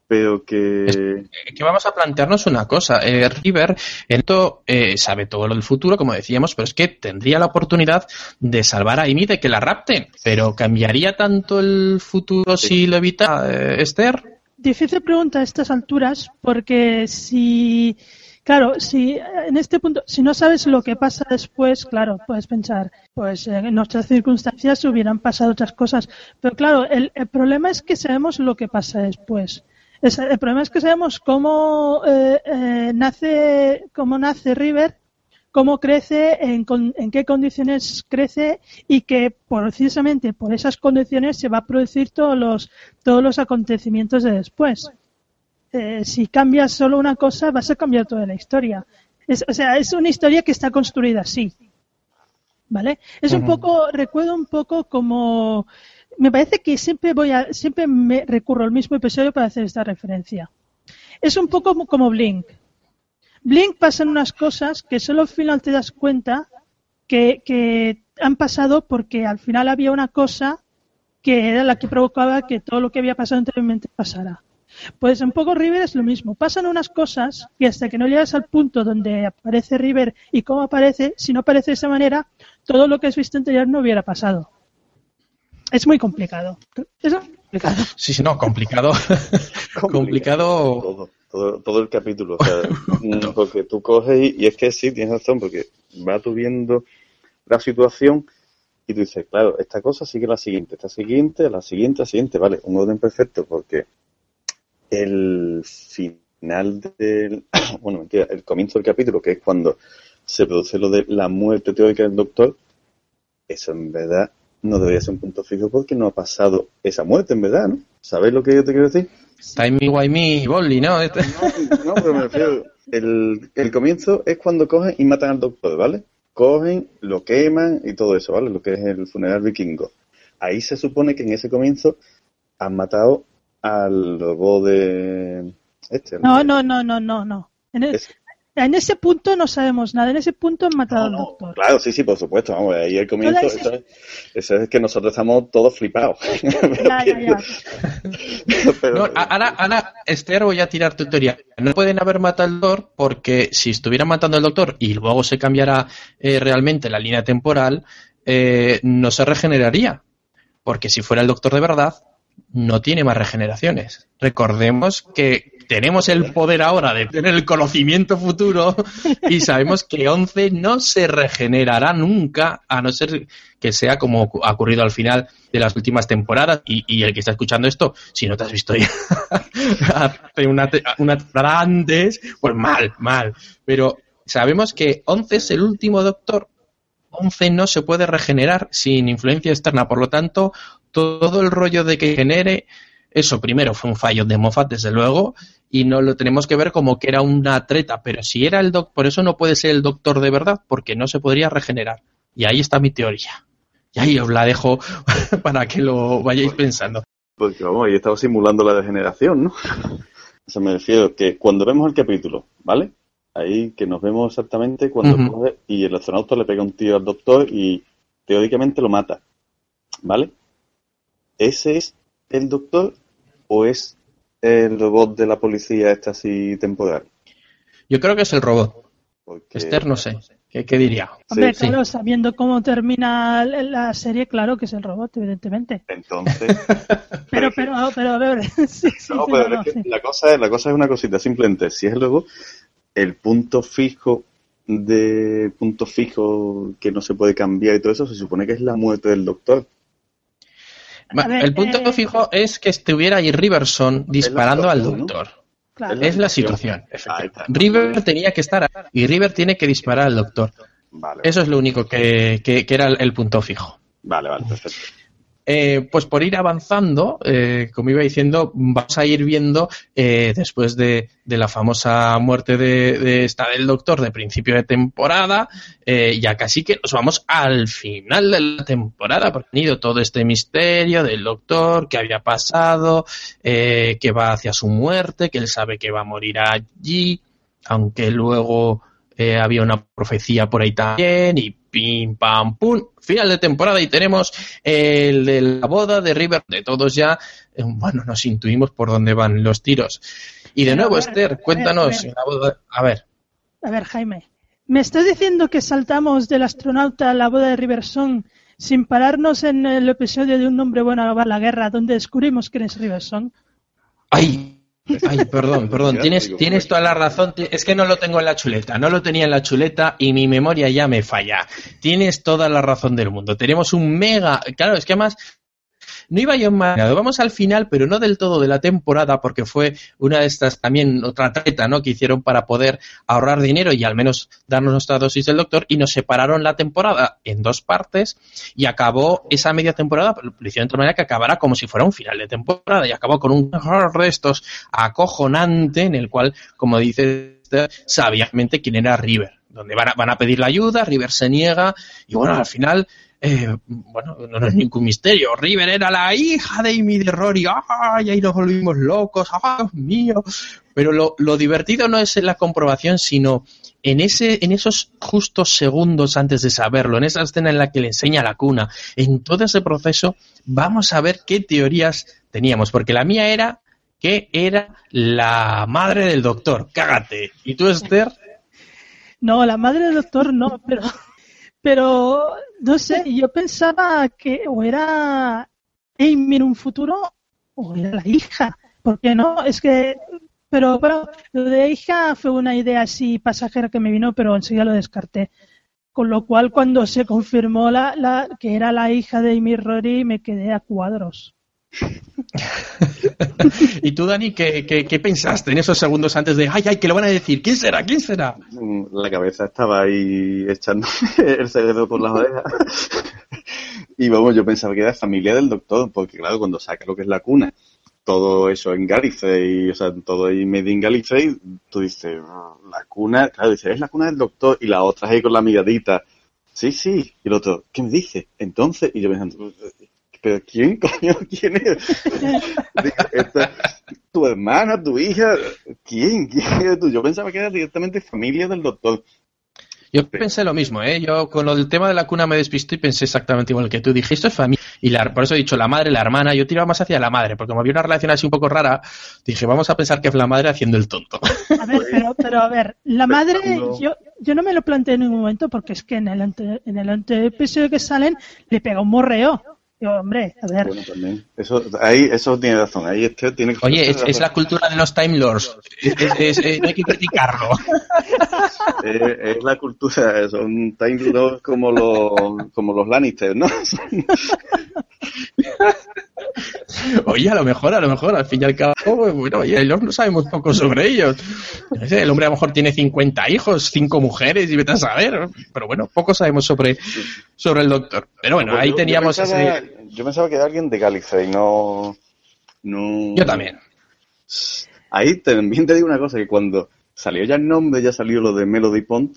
Pero que... Es que vamos a plantearnos una cosa. Eh, River, esto eh, sabe todo lo del futuro, como decíamos, pero es que tendría la oportunidad de salvar a Amy de que la rapten. Pero ¿cambiaría tanto el futuro si lo evita eh, Esther? Difícil pregunta a estas alturas, porque si Claro, si en este punto, si no sabes lo que pasa después, claro, puedes pensar, pues en otras circunstancias hubieran pasado otras cosas. Pero claro, el, el problema es que sabemos lo que pasa después. Es, el problema es que sabemos cómo eh, eh, nace, cómo nace River, cómo crece, en, en, qué condiciones crece y que precisamente por esas condiciones se va a producir todos los todos los acontecimientos de después eh, si cambias solo una cosa, vas a cambiar toda la historia. Es, o sea, es una historia que está construida así. ¿Vale? Es un poco, recuerdo un poco como, me parece que siempre voy a, siempre me recurro al mismo episodio para hacer esta referencia. Es un poco como, Blink. Blink pasan unas cosas que solo al final te das cuenta que, han pasado porque al final había una cosa que era la que provocaba que todo lo que había pasado anteriormente pasara. Pues un poco River es lo mismo. Pasan unas cosas y hasta que no llegas al punto donde aparece River y cómo aparece, si no aparece de esa manera, todo lo que has visto anterior no hubiera pasado. Es muy complicado. Es complicado. Sí, sí, no, complicado. complicado. Todo, todo, todo, el capítulo. O sea, porque tú coges y, y, es que sí, tienes razón, porque va tú viendo la situación y tú dices, claro, esta cosa sigue la siguiente, esta siguiente, la siguiente, la siguiente, vale, un orden perfecto porque el final del, bueno, mentira, el comienzo del capítulo, que es cuando se produce lo de la muerte teórica del doctor, eso en verdad no debería ser un punto fijo porque no ha pasado esa muerte, en verdad, ¿no? ¿Sabéis lo que yo te quiero decir? Timey, wimey, Bolly, ¿no? No, no, pero me refiero, el, el comienzo es cuando cogen y matan al doctor, ¿vale? Cogen, lo queman y todo eso, ¿vale? Lo que es el funeral vikingo. Ahí se supone que en ese comienzo han matado al robot de este. No, no, no, no, no, no. En, el, en, ese punto no sabemos nada. En ese punto han matado no, al doctor. Claro, sí, sí, por supuesto. Vamos, ahí el comienzo. Eso es, eso es, que nosotros estamos todos flipados. Ya, ya, ya. Pero, no, ahora, ahora, Esther, voy a tirar tu teoría. No pueden haber matado al doctor porque si estuvieran matando al doctor y luego se cambiara eh, realmente la línea temporal, eh, no se regeneraría. Porque si fuera el doctor de verdad, no tiene más regeneraciones. Recordemos que tenemos el poder ahora de tener el conocimiento futuro y sabemos que 11 no se regenerará nunca, a no ser que sea como ha ocurrido al final de las últimas temporadas. Y, y el que está escuchando esto, si no te has visto ya hace una, una temporada antes, pues mal, mal. Pero sabemos que 11 es el último doctor 11 no se puede regenerar sin influencia externa. Por lo tanto, todo el rollo de que genere, eso primero fue un fallo de Moffat, desde luego, y no lo tenemos que ver como que era una treta. Pero si era el doctor, por eso no puede ser el doctor de verdad, porque no se podría regenerar. Y ahí está mi teoría. Y ahí os la dejo para que lo vayáis pensando. Porque vamos, ahí estaba simulando la degeneración, ¿no? O sea, me refiero que cuando vemos el capítulo, ¿vale? ahí que nos vemos exactamente cuando uh -huh. coge y el astronauta le pega un tiro al doctor y teóricamente lo mata. ¿Vale? ¿Ese es el doctor o es el robot de la policía este así temporal? Yo creo que es el robot. Porque, Esther no sé. ¿Qué, qué diría? Hombre, Sí, claro, sabiendo cómo termina la serie, claro que es el robot, evidentemente. Entonces, Pero, pero, pero, a ver, sí, sí, no, sí, pero no, es que sí. la cosa es, la cosa es una cosita, simplemente, si es luego el punto fijo de punto fijo que no se puede cambiar y todo eso, se supone que es la muerte del doctor. Ver, el punto eh, fijo es que estuviera ahí Riverson disparando al doctor. Claro. Es la situación. River tenía que estar ahí, y River tiene que disparar al doctor. Vale, Eso es lo único que, que- que era el, el punto fijo. vale, vale, perfecto. Eh, pues por ir avanzando, eh, como iba diciendo, vamos a ir viendo eh, después de, la famosa muerte de, de esta del doctor de principio de temporada, eh, ya casi que nos vamos al final de la temporada, porque ha tenido todo este misterio del doctor, qué había pasado, que va hacia su muerte, que él sabe que va a morir allí, aunque luego eh, había una profecía por ahí también, y pim, pam, pum, final de temporada y tenemos el de la boda de River, de todos ya, eh, bueno, nos intuimos por dónde van los tiros. Y de Pero, nuevo, ver, Esther, cuéntanos, a ver. la boda- a ver, A ver, Jaime, ¿me estás diciendo que saltamos del astronauta a la boda de Riverson sin pararnos en el episodio de Un hombre bueno a la guerra, donde descubrimos quién es Riverson? ay, ay, perdón, perdón, tienes, tienes toda la razón, es que no lo tengo en la chuleta, no lo tenía en la chuleta y mi memoria ya me falla. Tienes toda la razón del mundo, tenemos un mega, claro, es que además no iba yo mal. Vamos al final, pero no del todo de la temporada, porque fue una de estas también otra treta, ¿no? Que hicieron para poder ahorrar dinero y al menos darnos nuestra dosis del doctor y nos separaron la temporada en dos partes y acabó esa media temporada, lo hicieron de tal manera que acabara como si fuera un final de temporada y acabó con un de acojonante en el cual, como dice sabiamente quién era River, donde van a, van a pedir la ayuda, River se niega y bueno, al final eh, bueno, no, es ningún misterio. River era la hija de Amy de Rory. ¡Ay! Ahí nos volvimos locos. ¡Ay, Dios mío! Pero lo, lo divertido no es en la comprobación, sino en, ese, en esos justos segundos antes de saberlo, en esa escena en la que le enseña la cuna, en todo ese proceso, vamos a ver qué teorías teníamos. Porque la mía era que era la madre del doctor. Cágate. ¿Y tú, Esther? No, la madre del doctor no, pero, pero no sé, yo pensaba que o era Amy en un futuro o era la hija. ¿Por qué no? Es que, pero bueno, lo de hija fue una idea así pasajera que me vino, pero enseguida lo descarté. Con lo cual, cuando se confirmó la, la, que era la hija de Amy Rory, me quedé a cuadros. ¿Y tú, Dani, qué, qué, pensaste en esos segundos antes de, ay, ay, que lo van a decir? ¿Quién será? ¿Quién será? Mm, La cabeza estaba ahí echando el cerebro por las orejas. Y vamos, yo pensaba que era familia del doctor, porque claro, cuando saca lo que es la cuna, todo eso en Gallifrey, o sea, todo ahí medio en Gallifrey, tú dices, "Ah, la cuna, claro, dices, es la cuna del doctor, y la otra ahí con la miradita, sí, sí, y el otro, ¿qué me dice? Entonces, y yo pensando, ¿pero quién, coño, quién es? Digo, "Esta- tu hermana, tu hija, ¿quién? ¿Quién eres tú? Yo pensaba que era directamente familia del doctor. Yo pensé lo mismo, ¿eh? Yo con el tema de la cuna me despisté y pensé exactamente igual que tú. Dije, esto es familia. Y la- por eso he dicho la madre, la hermana. Yo tiraba más hacia la madre, porque como había una relación así un poco rara, dije, vamos a pensar que es la madre haciendo el tonto. A ver, pero, pero a ver, la madre, yo, yo no me lo planteé en ningún momento porque es que en el, ante, en el ante episodio que salen le pega un morreo. Yo, hombre, a ver, Bueno, también. Eso, ahí, eso tiene razón. Ahí este tiene que Oye, es, es la cultura de los Time Lords. Es- es- es- eh, no hay que criticarlo. es, es la cultura, son Time Lords como los, como los Lannister, ¿no? Oye, a lo mejor, a lo mejor, al fin y al cabo, bueno, oye, los no sabemos poco sobre ellos. No sé, el hombre a lo mejor tiene 50 hijos, 5 mujeres y vete a saber. Pero bueno, poco sabemos sobre, sobre el doctor. Pero bueno, ahí teníamos yo pensaba, ese... yo pensaba que era alguien de Gallifrey, no, no... Yo también. Ahí también te digo una cosa, que cuando salió ya el nombre, ya salió lo de Melody Pond,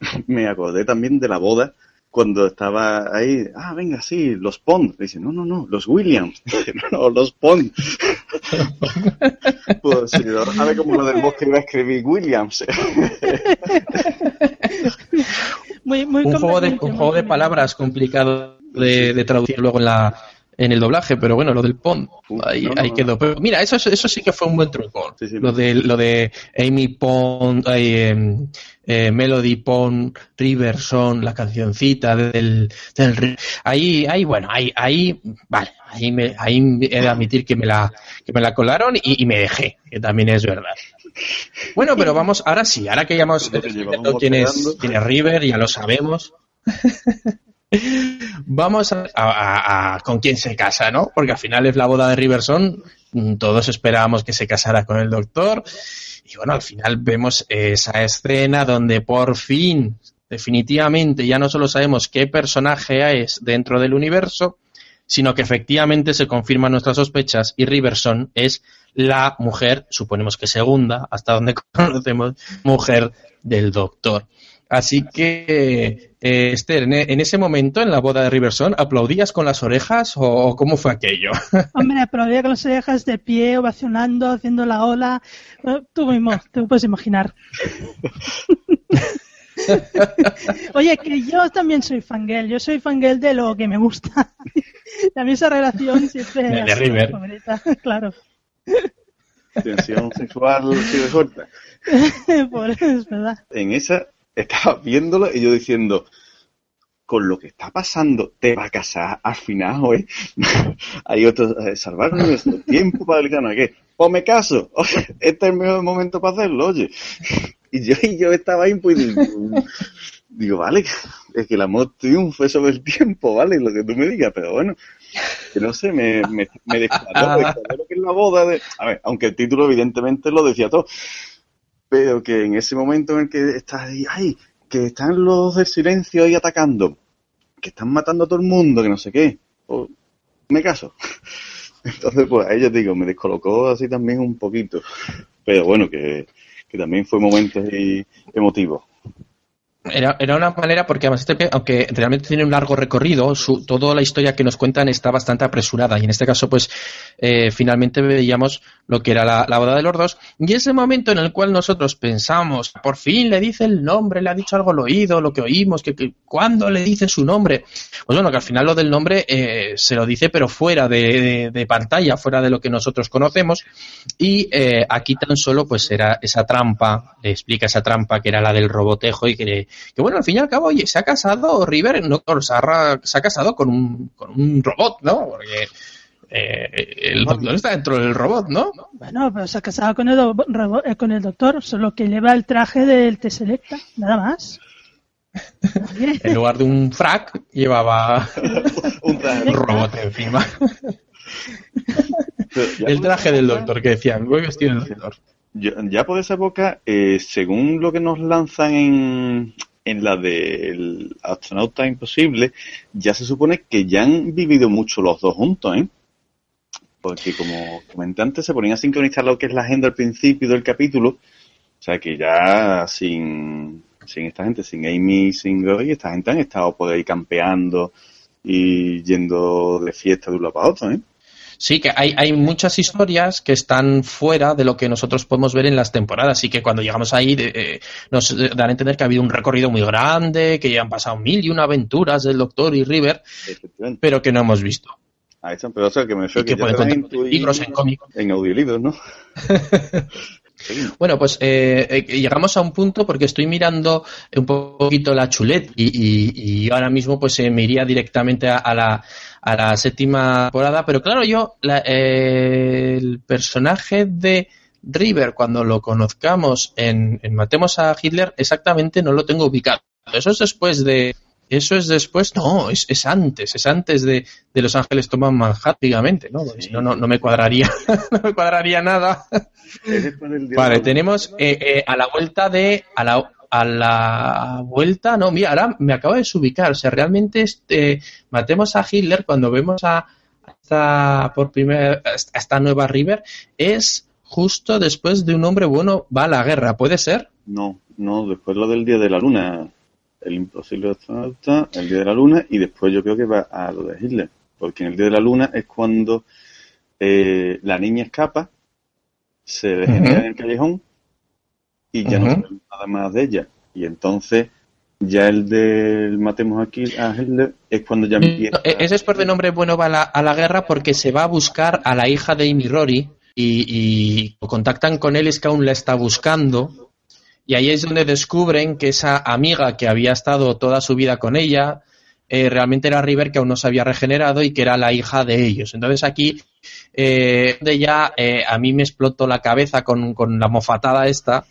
me acordé también de la boda, cuando estaba ahí, ah, venga, sí, los Pond. Dice, no, no, no, los Williams. Dice, no, no, los Pond. pues si no sabe como lo del bosque iba a escribir Williams. muy, muy un juego de, un juego de palabras complicado de, de traducir luego en la, en el doblaje, pero bueno, lo del Pond, Uf, ahí, no, no, ahí no. quedó. Pero mira, eso, eso sí que fue un buen truco. Sí, sí, lo, de, lo de Amy Pond, em, eh, Melody Pond, Riverson, la cancioncita del, del ahí, ahí, bueno, ahí, ahí, vale, ahí, me, ahí he de admitir que me la, que me la colaron y, y me dejé, que también es verdad. Bueno, pero vamos, ahora sí, ahora que ya hemos quién es, quién es River, ya lo sabemos. Vamos a, a- a- con quién se casa, ¿no? Porque al final es la boda de Riverson. mm, Todos esperábamos que se casara con el doctor. Y bueno, al final vemos esa escena donde por fin, definitivamente, ya no solo sabemos qué personaje es dentro del universo, sino que efectivamente se confirman nuestras sospechas y Riverson es la mujer, suponemos que segunda, hasta donde conocemos, mujer del doctor. Así que, eh, Esther, en, e- en ese momento, en la boda de Riverson, ¿aplaudías con las orejas o, o cómo fue aquello? Hombre, aplaudía con las orejas de pie, ovacionando, haciendo la ola. Eh, Tú mismo, te lo puedes imaginar. Oye, que yo también soy fangirl. Yo soy fangirl de lo que me gusta. También esa relación siempre De- de River. favorita, claro. Tensión sexual sí de corta. Por eso es verdad. En esa estaba viéndolo y yo diciendo, con lo que está pasando, te va a casar al final, ¿eh? Hay otros, eh, salvar nuestro tiempo para el canal, ¿qué? Pues me caso, Oye, este es el mejor momento para hacerlo, oye. Y yo, y yo estaba ahí, pues, digo, vale, es que el amor triunfe sobre el tiempo, ¿vale? Lo que tú me digas, pero bueno, que no sé, me, me, me descuadró, me descuadró lo que es la boda de... A ver, aunque el título evidentemente lo decía todo, pero que en ese momento en el que estás ahí, ay, que están los del silencio ahí atacando, que están matando a todo el mundo, que no sé qué, pues, me caso. Entonces, pues ahí te digo, me descolocó así también un poquito. Pero bueno, que, que también fue momentos emotivos. Era, era una manera, porque además, este, aunque realmente tiene un largo recorrido, su, toda la historia que nos cuentan está bastante apresurada. Y en este caso, pues, eh, finalmente veíamos lo que era la, la boda de los dos. Y ese momento en el cual nosotros pensamos, por fin le dice el nombre, le ha dicho algo al oído, lo que oímos, que, que cuándo le dice su nombre. Pues bueno, que al final lo del nombre eh, se lo dice, pero fuera de, de- de pantalla, fuera de lo que nosotros conocemos. Y eh, aquí tan solo, pues, era esa trampa, le explica esa trampa que era la del robotejo y que, que bueno, al fin y al cabo, oye, se ha casado River, no, se, ha, se ha casado con un, con un robot, ¿no? Porque eh, el doctor está dentro del robot, ¿no? Bueno, pero se ha casado con el, eh, con el doctor, solo que lleva el traje del T-Selecta, nada más. En lugar de un frac, llevaba Un robot encima. El traje del doctor que decían, voy vestido del doctor. Ya, por esa época, eh, según lo que nos lanzan en, en la del astronauta imposible, ya se supone que ya han vivido mucho los dos juntos, ¿eh? Porque como comenté antes, se ponían a sincronizar lo que es la agenda al principio del capítulo. O sea que ya sin, sin esta gente, sin Amy, sin Roy, esta gente han estado por ahí campeando y yendo de fiesta de un lado para otro, ¿eh? Sí, que hay, hay muchas historias que están fuera de lo que nosotros podemos ver en las temporadas y que cuando llegamos ahí de- eh, nos dan a entender que ha habido un recorrido muy grande, que ya han pasado mil y una aventuras del Doctor y River, pero que no hemos visto. Ahí están, pero o sea que me Y refiero que pueden libros en cómic. en audiolibros, ¿no? Sí. Bueno, pues eh, eh, llegamos a un punto porque estoy mirando un poquito la chulet y, y- y ahora mismo pues eh, me iría directamente a, a la, a la séptima temporada, pero claro, yo la- eh, el personaje de River cuando lo conozcamos en, en Matemos a Hitler exactamente no lo tengo ubicado. Eso es después de... Eso es después, no, es, es antes, es antes de, de Los Ángeles toman Manhattan, ¿no? Porque si no, no, no me cuadraría, no me cuadraría nada. Vale, tenemos eh, eh, a la vuelta de. A la, a la vuelta. No, mira, ahora me acabo de desubicar. O sea, realmente este, matemos a Hitler cuando vemos a, esta, por primera, a esta nueva River. Es justo después de un hombre bueno va a la guerra. ¿Puede ser? No, no, después lo del Día de la Luna. El imposible astronauta, el Día de la Luna, y después yo creo que va a lo de Hitler. Porque en el Día de la Luna es cuando eh, la niña escapa, se degenera en el callejón y ya no Ujú. sabemos nada más de ella. Y entonces Ya el del matemos aquí a Hitler es cuando ya empieza. No, e- ese es por de nombre bueno va a la, a la guerra porque se va a buscar a la hija de Amy Rory y, y contactan con él es que aún la está buscando y ahí es donde descubren que esa amiga que había estado toda su vida con ella eh, realmente era River que aún no se había regenerado y que era la hija de ellos. Entonces aquí eh, de ya eh, a mí me explotó la cabeza con, con la mofatada esta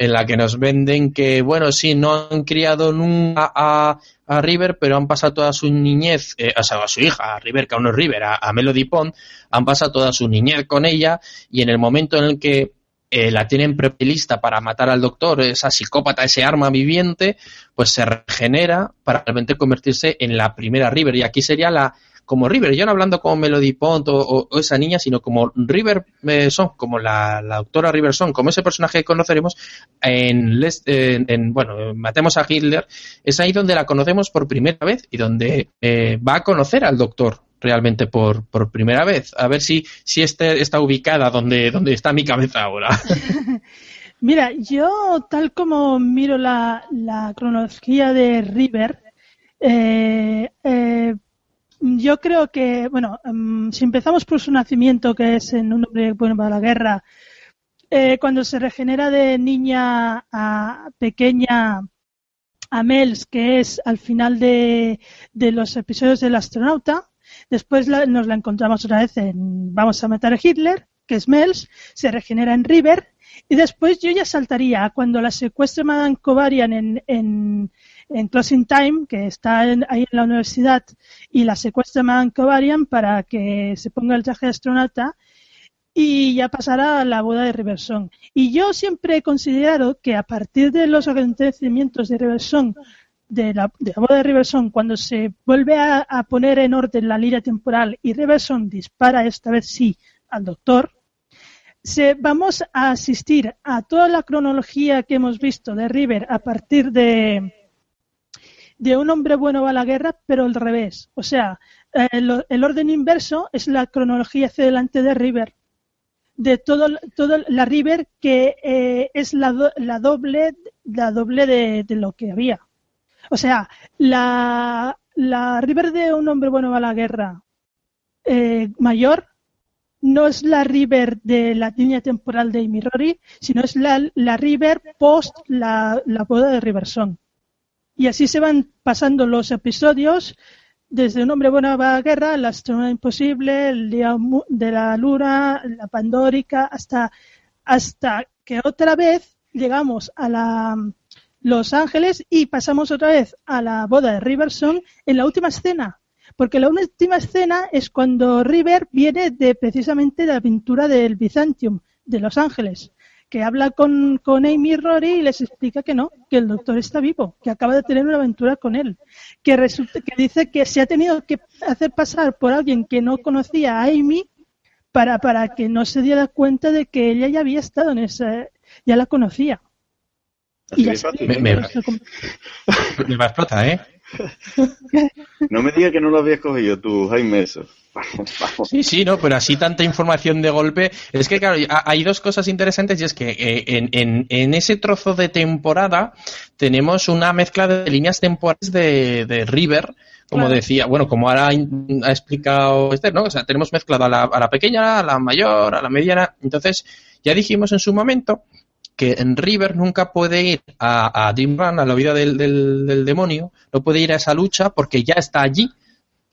en la que nos venden que, bueno, sí, no han criado nunca a, a River, pero han pasado toda su niñez, eh, o sea, a su hija, a River, que aún no es River, a, Melody Pond, han pasado toda su niñez con ella y en el momento en el que eh, la tienen prelista para matar al doctor, esa psicópata, ese arma viviente, pues se regenera para realmente convertirse en la primera River. Y aquí sería la, como River, yo no hablando como Melody Pond o, o- o esa niña, sino como River eh, Song, como la, la doctora River Song, como ese personaje que conoceremos en, Les- en, en, bueno, Matemos a Hitler, es ahí donde la conocemos por primera vez y donde eh, va a conocer al doctor realmente por, por primera vez. A ver si, si este está ubicada donde, donde está mi cabeza ahora. Mira, yo tal como miro la, la cronología de River, eh, eh, yo creo que, bueno, mm, si empezamos por su nacimiento, que es en un hombre bueno para la guerra, eh, cuando se regenera de niña a pequeña a Mels, que es al final de, de los episodios del astronauta, después la- nos la encontramos otra vez en Vamos a matar a Hitler, que es Mels, se regenera en River, y después yo ya saltaría cuando la secuestra Madame Covarian en, en, en Closing Time, que está en- ahí en la universidad, y la secuestra Madame Covarian para que se ponga el traje de astronauta, y ya pasará a la boda de Riverson. Y yo siempre he considerado que a partir de los acontecimientos de Riverson, de la, de la boda de Riverson, cuando se vuelve a, a poner en orden la línea temporal y Riverson dispara esta vez sí al doctor, se, vamos a asistir a toda la cronología que hemos visto de River a partir de, de un hombre bueno va a la guerra, pero al revés. O sea, eh, el, el orden inverso es la cronología hacia delante de River. De todo, la River que eh, es la, do- la doble, la doble de, lo que había. O sea, la, la River de un hombre bueno va a la guerra eh, mayor no es la River de la línea temporal de Amy Rory, sino es la, la River post la, la boda de Riverson. Y así se van pasando los episodios desde un hombre bueno va a guerra, la astronauta imposible, el día de la luna, la pandórica, hasta, hasta que otra vez llegamos a la Los Ángeles y pasamos otra vez a la boda de Riverson en la última escena. Porque la última escena es cuando River viene de precisamente de la aventura del Byzantium, de Los Ángeles, que habla con, con Amy y Rory y les explica que no, que el doctor está vivo, que acaba de tener una aventura con él, que resulta que dice que se ha tenido que hacer pasar por alguien que no conocía a Amy para, para que no se diera cuenta de que ella ya había estado en esa, ya la conocía. Así Y ya de sabía fácil. Me- me- va a explotar, ¿eh? No me digas que no lo habías cogido tú, Jaime, eso. Vamos, vamos. Sí, sí, no, pero así tanta información de golpe. Es que, claro, ha- hay dos cosas interesantes y es que eh, en, en- en ese trozo de temporada tenemos una mezcla de líneas temporales de, de River, como Claro. decía, bueno, como ahora ha explicado Esther, ¿no? O sea, tenemos mezclado a la, a la pequeña, a la mayor, a la mediana. Entonces, ya dijimos en su momento que en River nunca puede ir a, a a la vida del, del- del demonio, no puede ir a esa lucha porque ya está allí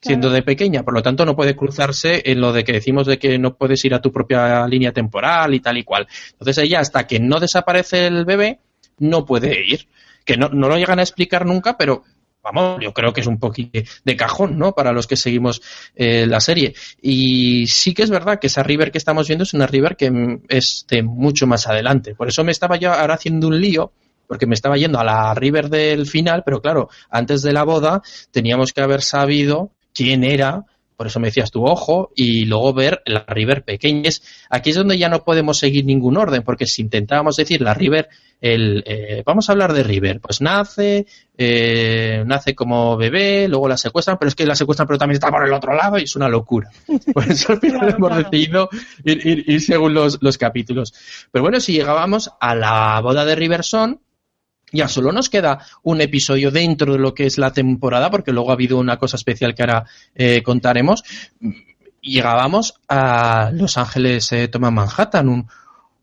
siendo de pequeña, por lo tanto no puede cruzarse en lo de que decimos de que no puedes ir a tu propia línea temporal y tal y cual. Entonces ella hasta que no desaparece el bebé no puede ir, que no, no lo llegan a explicar nunca, pero vamos, yo creo que es un poquito de cajón, ¿no? Para los que seguimos eh, la serie. Y sí que es verdad que esa River que estamos viendo es una River que mm, es de mucho más adelante. Por eso me estaba yo ahora haciendo un lío porque me estaba yendo a la River del final, pero claro, antes de la boda teníamos que haber sabido quién era, por eso me decías tu ojo, y luego ver la River pequeña. Es- Aquí es donde ya no podemos seguir ningún orden, porque si intentábamos decir la River, el, eh, vamos a hablar de River, pues nace, eh, nace como bebé, luego la secuestran, pero es que la secuestran, pero también está por el otro lado y es una locura. Por eso al final Claro, hemos claro. decidido ir, ir- ir según los, los capítulos. Pero bueno, si llegábamos a la boda de Riverson, Ya solo nos queda un episodio dentro de lo que es la temporada, porque luego ha habido una cosa especial que ahora eh, contaremos. Llegábamos a Los Ángeles eh, Toma Manhattan, un,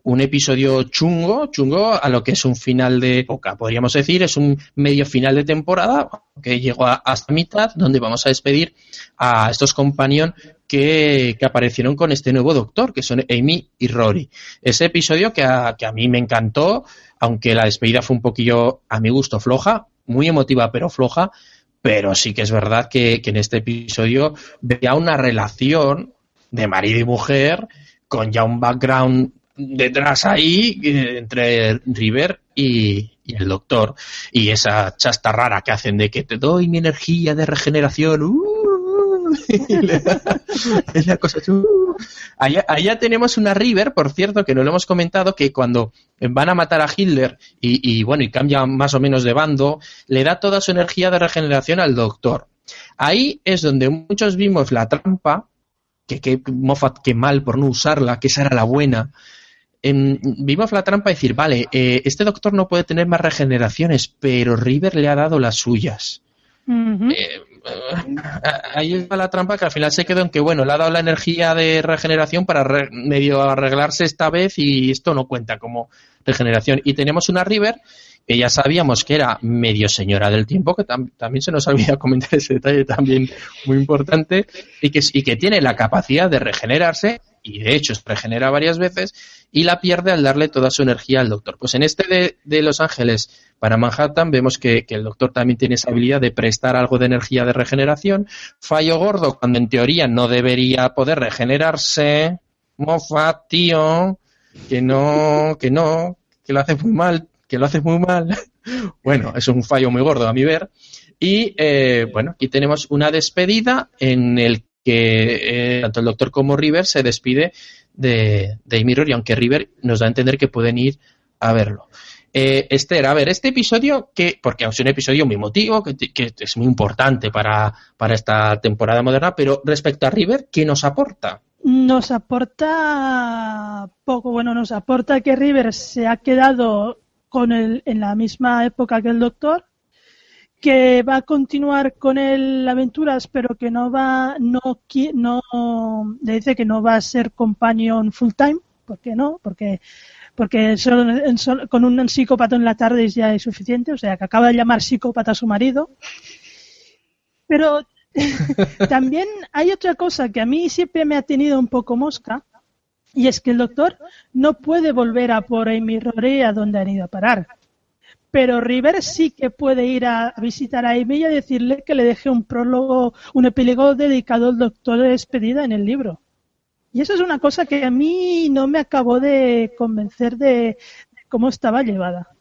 un episodio chungo, chungo a lo que es un final de época, podríamos decir, es un medio final de temporada que llegó a- hasta mitad, donde vamos a despedir a estos compañeros que, aparecieron con este nuevo doctor, que son Amy y Rory. Ese episodio que a, que a mí me encantó, aunque la despedida fue un poquillo, a mi gusto, floja, muy emotiva pero floja, pero sí que es verdad que, que en este episodio veía una relación de marido y mujer con ya un background detrás ahí eh, entre River y, y el doctor y esa chasta rara que hacen de que te doy mi energía de regeneración uh, y le da- es la cosa allá, allá tenemos una River por cierto que no lo hemos comentado que cuando van a matar a Hitler y, y, bueno y cambia más o menos de bando le da toda su energía de regeneración al doctor. Ahí es donde muchos vimos la trampa que, que Moffat que mal por no usarla que esa era la buena. Em, vimos la trampa de decir, vale, eh, este doctor no puede tener más regeneraciones, pero River le ha dado las suyas. Eh, ahí está la trampa que al final se quedó en que, bueno, le ha dado la energía de regeneración para re- medio arreglarse esta vez y esto no cuenta como regeneración. Y tenemos una River que ya sabíamos que era medio señora del tiempo, que tam- también se nos olvida comentar ese detalle también muy importante, y que tiene la capacidad de regenerarse, y de hecho se regenera varias veces, y la pierde al darle toda su energía al doctor. Pues en este de, Los Ángeles para Manhattan vemos que, el doctor también tiene esa habilidad de prestar algo de energía de regeneración. Fallo gordo cuando en teoría no debería poder regenerarse. Moffat, tío, que no, que no, que lo hace muy mal, que lo hace muy mal. Bueno, es un fallo muy gordo a mi ver. Y eh, bueno, aquí tenemos una despedida en el que eh, tanto el doctor como River se despide de, de Amy Rory, aunque River nos da a entender que pueden ir a verlo. Eh, Esther, a ver, este episodio, que, porque es un episodio muy emotivo, que, que es muy importante para, para esta temporada moderna, pero respecto a River, ¿qué nos aporta? Nos aporta poco, bueno, nos aporta que River se ha quedado con el, en la misma época que el Doctor, que va a continuar con él aventuras, pero que no va, no, no, le dice que no va a ser companion full time, ¿por qué no? Porque, porque solo, con un psicópata en la tarde ya es suficiente, o sea, que acaba de llamar psicópata a su marido. Pero también hay otra cosa que a mí siempre me ha tenido un poco mosca, y es que el doctor no puede volver a por Amy Rory a donde han ido a parar. Pero River sí que puede ir a, visitar a Amy y a decirle que le deje un prólogo, un epílogo dedicado al doctor de despedida en el libro. Y eso es una cosa que a mí no me acabó de convencer de cómo estaba llevada.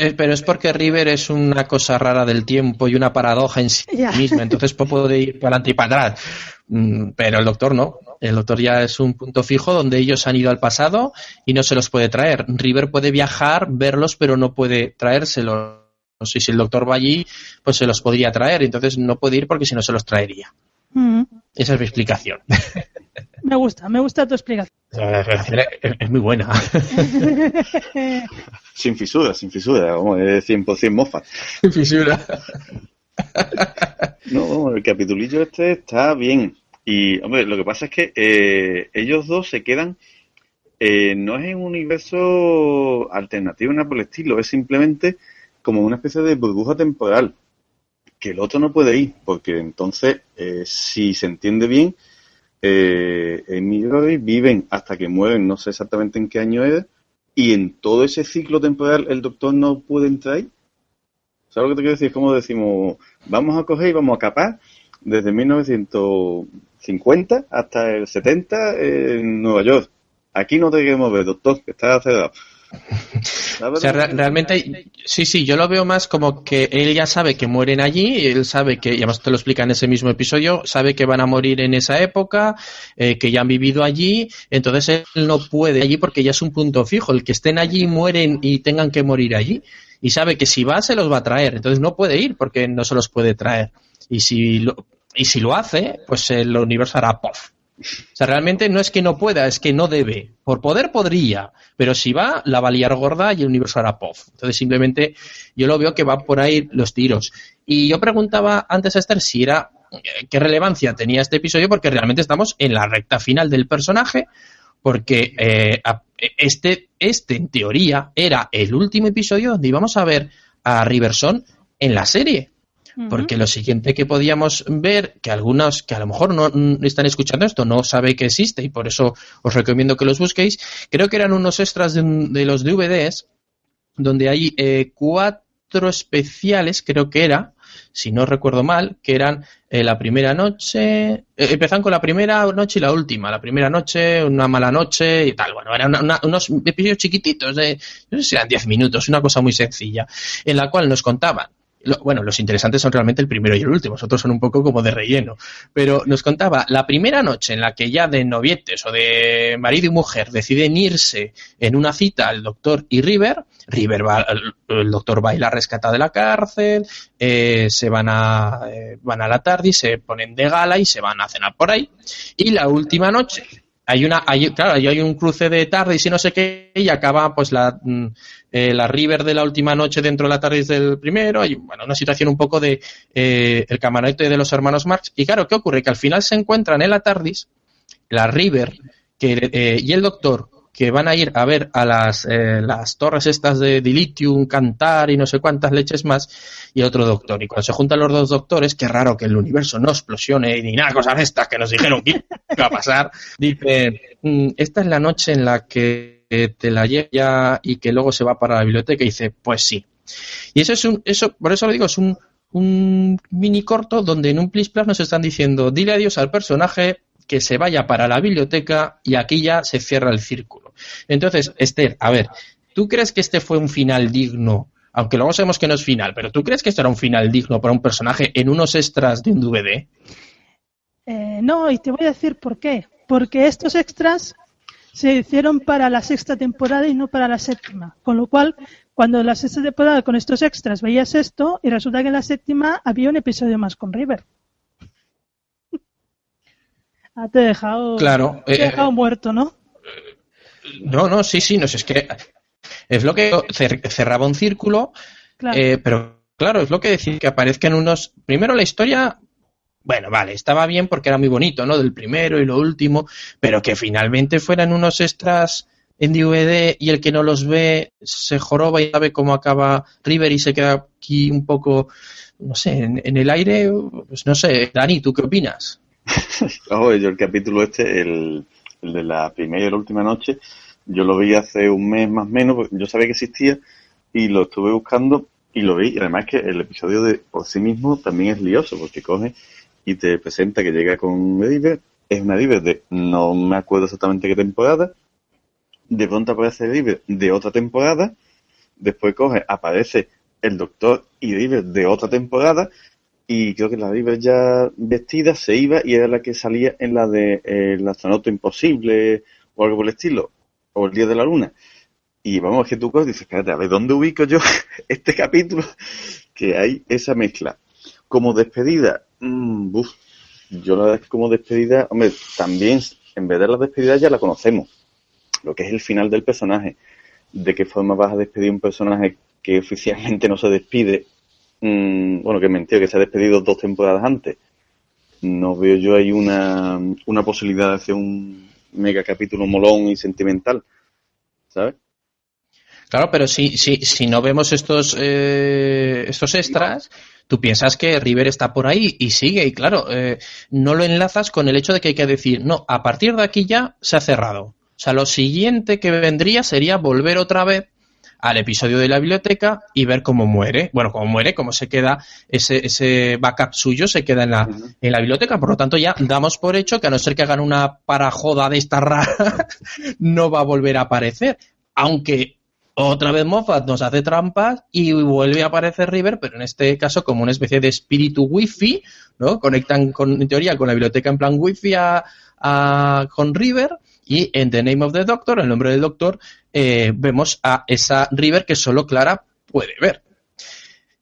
Eh, pero es porque River es una cosa rara del tiempo y una paradoja en sí misma, entonces puede ir para adelante y para atrás. Mm, Pero el doctor no. El doctor ya es un punto fijo donde ellos han ido al pasado y no se los puede traer. River puede viajar, verlos, pero no puede traérselos. Sé si el doctor va allí, pues se los podría traer. Entonces no puede ir porque si no se los traería. Mm, Esa es mi explicación. Me gusta, me gusta tu explicación. La explicación es- es muy buena. Sin fisura, sin fisura, vamos, es 100% mofa. Fisura. No, vamos, el capitulillo este está bien. Y, hombre, lo que pasa es que eh, ellos dos se quedan, eh, no es en un universo alternativo, nada por el estilo, es simplemente como una especie de burbuja temporal, que el otro no puede ir, porque entonces, eh, si se entiende bien, eh, Rory viven hasta que mueren, no sé exactamente en qué año es, y en todo ese ciclo temporal el doctor no puede entrar ahí. ¿Sabes lo que te quiero decir? Es como decimos, vamos a coger y vamos a capar desde 1950 hasta el 70 en Nueva York. Aquí no te queremos ver, doctor, que está cerrado. O sea, re- realmente, sí, sí, yo lo veo más como que él ya sabe que mueren allí, él sabe que, y además te lo explica en ese mismo episodio, sabe que van a morir en esa época, eh, que ya han vivido allí, entonces él no puede allí porque ya es un punto fijo, el que estén allí mueren y tengan que morir allí, y sabe que si va se los va a traer, entonces no puede ir porque no se los puede traer, y si lo, y si lo hace, pues el universo hará pof O sea, realmente no es que no pueda, es que no debe. Por poder podría, pero si va, la va a liar gorda y el universo hará pof. Entonces simplemente yo lo veo que van por ahí los tiros. Y yo preguntaba antes a Esther si era qué relevancia tenía este episodio porque realmente estamos en la recta final del personaje porque eh, este, este en teoría era el último episodio donde íbamos a ver a Riverson en la serie porque lo siguiente que podíamos ver, que algunos que a lo mejor no están escuchando esto, no sabe que existe y por eso os recomiendo que los busquéis, creo que eran unos extras de, los DVDs donde hay eh, cuatro especiales, creo que era, si no recuerdo mal, que eran eh, la primera noche, eh, empezan con la primera noche y la última, la primera noche, una mala noche y tal. Bueno, eran unos episodios chiquititos de, no sé si eran 10 minutos, una cosa muy sencilla, en la cual nos contaban bueno, los interesantes son realmente el primero y el último, los otros son un poco como de relleno. Pero nos contaba la primera noche en la que ya de novietes o de marido y mujer deciden irse en una cita el doctor y River. River va, el, doctor va a ir a rescatar de la cárcel, eh, se van a, eh, van a la tarde y se ponen de gala y se van a cenar por ahí. Y la última noche, hay una, hay, claro, hay un cruce de tarde y si no sé qué, y acaba pues la, mm, eh, la River de la última noche dentro de la tarde del primero, hay bueno, una situación un poco de eh, el camarote de los hermanos Marx. Y claro, ¿qué ocurre? Que al final se encuentran en la TARDIS, la River que, eh, y el doctor que van a ir a ver a las, eh, las torres estas de Dilithium, Cantar y no sé cuántas leches más, y otro doctor. Y cuando se juntan los dos doctores, qué raro que el universo no explosione ni nada, cosas estas que nos dijeron que iba a pasar, dice, mm, esta es la noche en la que te la lleva y que luego se va para la biblioteca y dice, pues sí. Y eso es un, eso, por eso lo digo, es un, un mini corto donde en un plis nos están diciendo, dile adiós al personaje, que se vaya para la biblioteca y aquí ya se cierra el círculo. Entonces, Esther, a ver, ¿tú crees que este fue un final digno? Aunque luego sabemos que no es final, pero ¿tú crees que esto era un final digno para un personaje en unos extras de un DVD? Eh, no, y te voy a decir por qué. Porque estos extras se hicieron para la sexta temporada y no para la séptima. Con lo cual, cuando la sexta temporada con estos extras veías esto y resulta que en la séptima había un episodio más con River. Ah, te he dejado, claro, te he eh, dejado muerto, ¿no? No, no, sí, sí, no sé, es que es lo que cerraba un círculo, eh, pero claro, es lo que decir que aparezcan unos. Primero la historia, bueno, vale, estaba bien porque era muy bonito, ¿no? Del primero y lo último, pero que finalmente fueran unos extras en DVD y el que no los ve se joroba y sabe cómo acaba River y se queda aquí un poco, no sé, en el aire, pues no sé, Dani, ¿tú qué opinas? yo el capítulo este, el, de la primera y la última noche, yo lo vi hace un mes más o menos, yo sabía que existía y lo estuve buscando y lo vi. Y además que el episodio de por sí mismo también es lioso porque coge y te presenta que llega con Ediver. Es una Ediver de no me acuerdo exactamente qué temporada. De pronto aparece Ediver de otra temporada. Después coge, aparece el Doctor y Ediver de otra temporada y creo que la River ya vestida se iba y era la que salía en la de eh, El astronauta imposible o algo por el estilo, o El día de la luna. Y vamos, que tú dices, espérate, a ver, ¿dónde ubico yo este capítulo? Que hay esa mezcla. Como despedida, mmm, yo la como despedida, hombre, también en vez de la despedida ya la conocemos, lo que es el final del personaje. ¿De qué forma vas a despedir un personaje que oficialmente no se despide Mm, bueno, que mentido, que se ha despedido dos temporadas antes. No veo yo ahí una, una posibilidad de hacer un mega capítulo molón y sentimental, ¿sabes? Claro, pero si, si, si no vemos estos, eh, estos extras, tú piensas que River está por ahí y sigue, y claro, eh, no lo enlazas con el hecho de que hay que decir, no, a partir de aquí ya se ha cerrado. O sea, lo siguiente que vendría sería volver otra vez al episodio de la biblioteca y ver cómo muere. Bueno, cómo muere, cómo se queda ese, ese backup suyo, se queda en la, en la biblioteca. Por lo tanto, ya damos por hecho que a no ser que hagan una parajoda de esta rara, no va a volver a aparecer. Aunque otra vez Moffat nos hace trampas y vuelve a aparecer River, pero en este caso como una especie de espíritu wifi, ¿no? Conectan con, en teoría con la biblioteca en plan wifi a, a, con River y en The Name of the Doctor, el nombre del doctor, eh, vemos a esa River que solo Clara puede ver.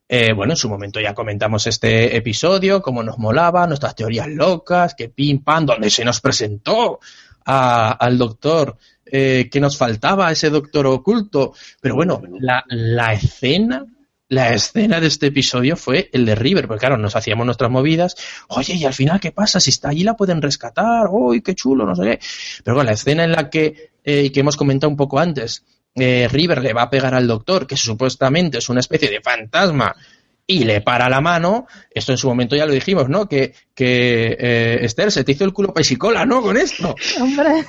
Eh, bueno, en su momento ya comentamos este episodio, cómo nos molaba, nuestras teorías locas, que pim pam, donde se nos presentó al doctor eh, que nos faltaba, ese doctor oculto. Pero bueno, la, la escena la escena de este episodio fue el de River, porque claro, nos hacíamos nuestras movidas, oye, y al final, ¿qué pasa? Si está allí la pueden rescatar, uy, qué chulo, no sé qué. Pero bueno, la escena en la que, eh, que hemos comentado un poco antes, eh, River le va a pegar al doctor, que supuestamente es una especie de fantasma, y le para la mano, esto en su momento ya lo dijimos, ¿no? Que, que eh, Esther, se te hizo el culo paisicola, ¿no? Con esto. Hombre,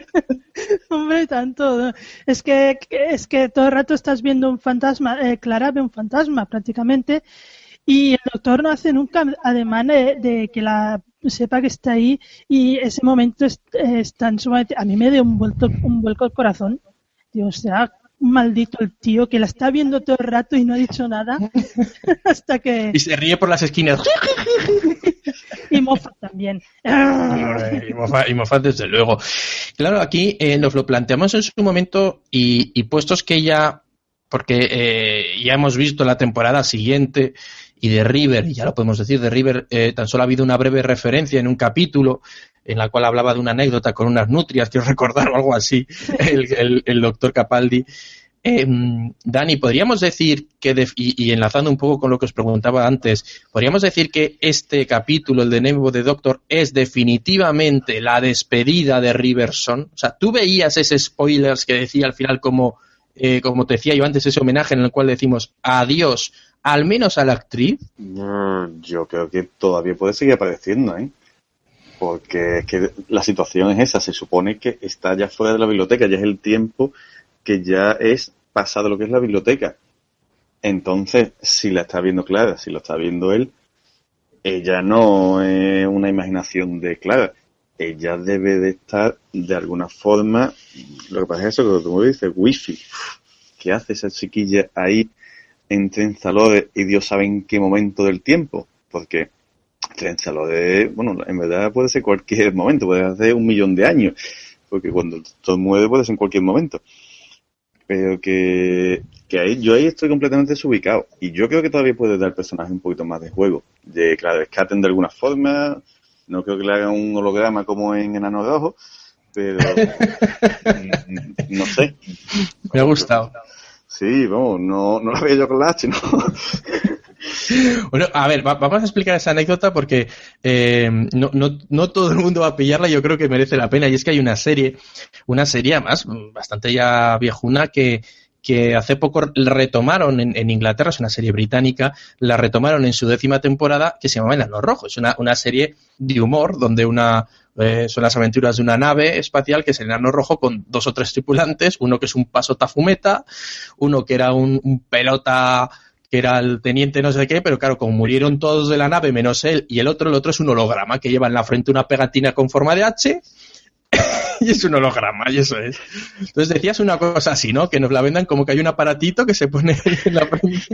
hombre, tanto. Es que, es que todo el rato estás viendo un fantasma, eh, Clara ve un fantasma prácticamente, y el doctor no hace nunca ademán de, que la sepa que está ahí, y ese momento es, tan sumamente, a mí me dio un, vuelto, un vuelco al corazón. Dios, sea, maldito el tío que la está viendo todo el rato y no ha dicho nada hasta que... Y se ríe por las esquinas. y Moffat también. y, Moffat, desde luego. Claro, aquí eh, nos lo planteamos en su momento y, puestos que ya, porque eh, ya hemos visto la temporada siguiente y de River, y ya lo podemos decir, de River eh, tan solo ha habido una breve referencia en un capítulo en la cual hablaba de una anécdota con unas nutrias, quiero recordar o algo así, el, doctor Capaldi. Eh, Dani, podríamos decir que, y, enlazando un poco con lo que os preguntaba antes, podríamos decir que este capítulo, el de Nemo de Doctor, es definitivamente la despedida de Riverson. O sea, tú veías ese spoilers que decía al final como, eh, como te decía yo antes, ese homenaje en el cual decimos adiós, al menos a la actriz. Mm, yo creo que todavía puede seguir apareciendo, ¿eh? Porque es que la situación es esa, se supone que está ya fuera de la biblioteca, ya es el tiempo que ya es pasado lo que es la biblioteca. Entonces, si la está viendo Clara, si lo está viendo él, ella no es una imaginación de Clara. Ella debe de estar de alguna forma, lo que pasa es eso, que como dice, wifi. ¿Qué hace esa chiquilla ahí entre Enzalode y Dios sabe en qué momento del tiempo? Porque de, bueno, en verdad puede ser cualquier momento, puede ser un millón de años, porque cuando todo mueve puede ser en cualquier momento. Pero que, que ahí, yo ahí estoy completamente desubicado. Y yo creo que todavía puede dar personaje un poquito más de juego. De, claro, escaten de alguna forma. No creo que le hagan un holograma como en Enano Rojo, pero no sé. Me ha gustado. Sí, vamos, no, no lo había yo con la H, ¿no? Bueno, a ver, vamos a explicar esa anécdota porque eh, no, no, no, todo el mundo va a pillarla yo creo que merece la pena. Y es que hay una serie, una serie más bastante ya viejuna que, que hace poco retomaron en, Inglaterra, es una serie británica, la retomaron en su décima temporada que se llama Enano Rojo. Es una, una serie de humor donde una, eh, son las aventuras de una nave espacial que es el Enano Rojo con dos o tres tripulantes, uno que es un paso tafumeta, uno que era un pelota que era el teniente no sé qué, pero claro, como murieron todos de la nave menos él y el otro, el otro es un holograma que lleva en la frente una pegatina con forma de H y es un holograma, y eso es. Entonces decías una cosa así, ¿no? Que nos la vendan como que hay un aparatito que se pone en la frente.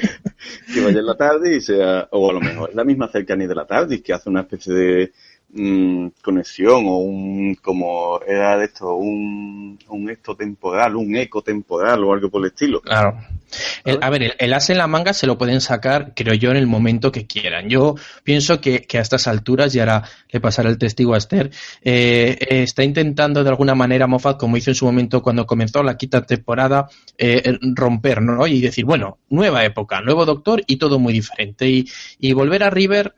que vaya en la tarde y sea, o a lo mejor es la misma cercanía de la tarde, que hace una especie de Mm, conexión o un, como era de esto, un, un esto temporal, un eco temporal o algo por el estilo. Claro. a ver, el, as en la manga se lo pueden sacar, creo yo, en el momento que quieran. Yo pienso que, a estas alturas, y ahora le pasaré el testigo a Esther, eh, está intentando de alguna manera Moffat, como hizo en su momento cuando comenzó la quinta temporada, eh, romper, ¿no? Y decir, bueno, nueva época, nuevo doctor y todo muy diferente. Y, y volver a River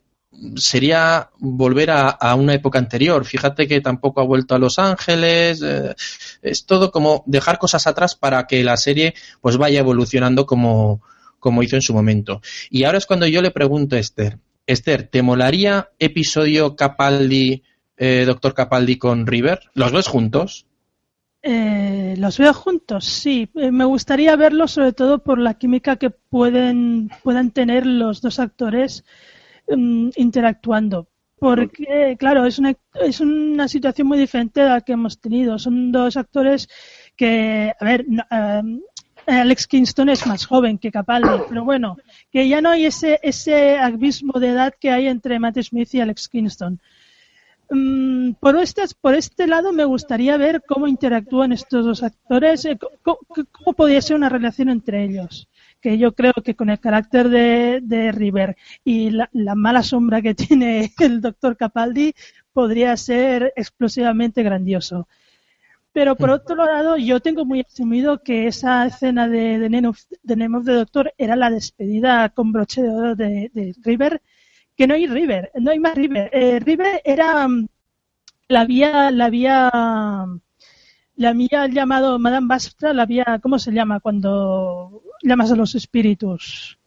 sería volver a, una época anterior. Fíjate que tampoco ha vuelto a Los Ángeles. Eh, es todo como dejar cosas atrás para que la serie pues vaya evolucionando como, como hizo en su momento. Y ahora es cuando yo le pregunto a Esther. Esther, ¿te molaría episodio Capaldi, eh, Doctor Capaldi con River? ¿Los ves juntos? Eh, los veo juntos, sí. me gustaría verlos sobre todo por la química que pueden, puedan tener los dos actores Mm, interactuando. Porque, claro, es una, es una situación muy diferente a la que hemos tenido. Son dos actores que, a ver, eh, Alex Kingston es más joven que Capaldi, pero bueno, que ya no hay ese, ese abismo de edad que hay entre Matt Smith y Alex Kingston. Mm, por, este, por este lado me gustaría ver cómo interactúan estos dos actores, eh, cómo podría ser una relación entre ellos que yo creo que con el carácter de, de River y la, la, mala sombra que tiene el doctor Capaldi podría ser explosivamente grandioso. Pero por otro lado, yo tengo muy asumido que esa escena de, de, Name, of, de Name of the Doctor era la despedida con broche de oro de, de River, que no hay River, no hay más River. Eh, River era, la había, la había, la había llamado Madame Bastra, la había, ¿cómo se llama cuando llamas a los espíritus?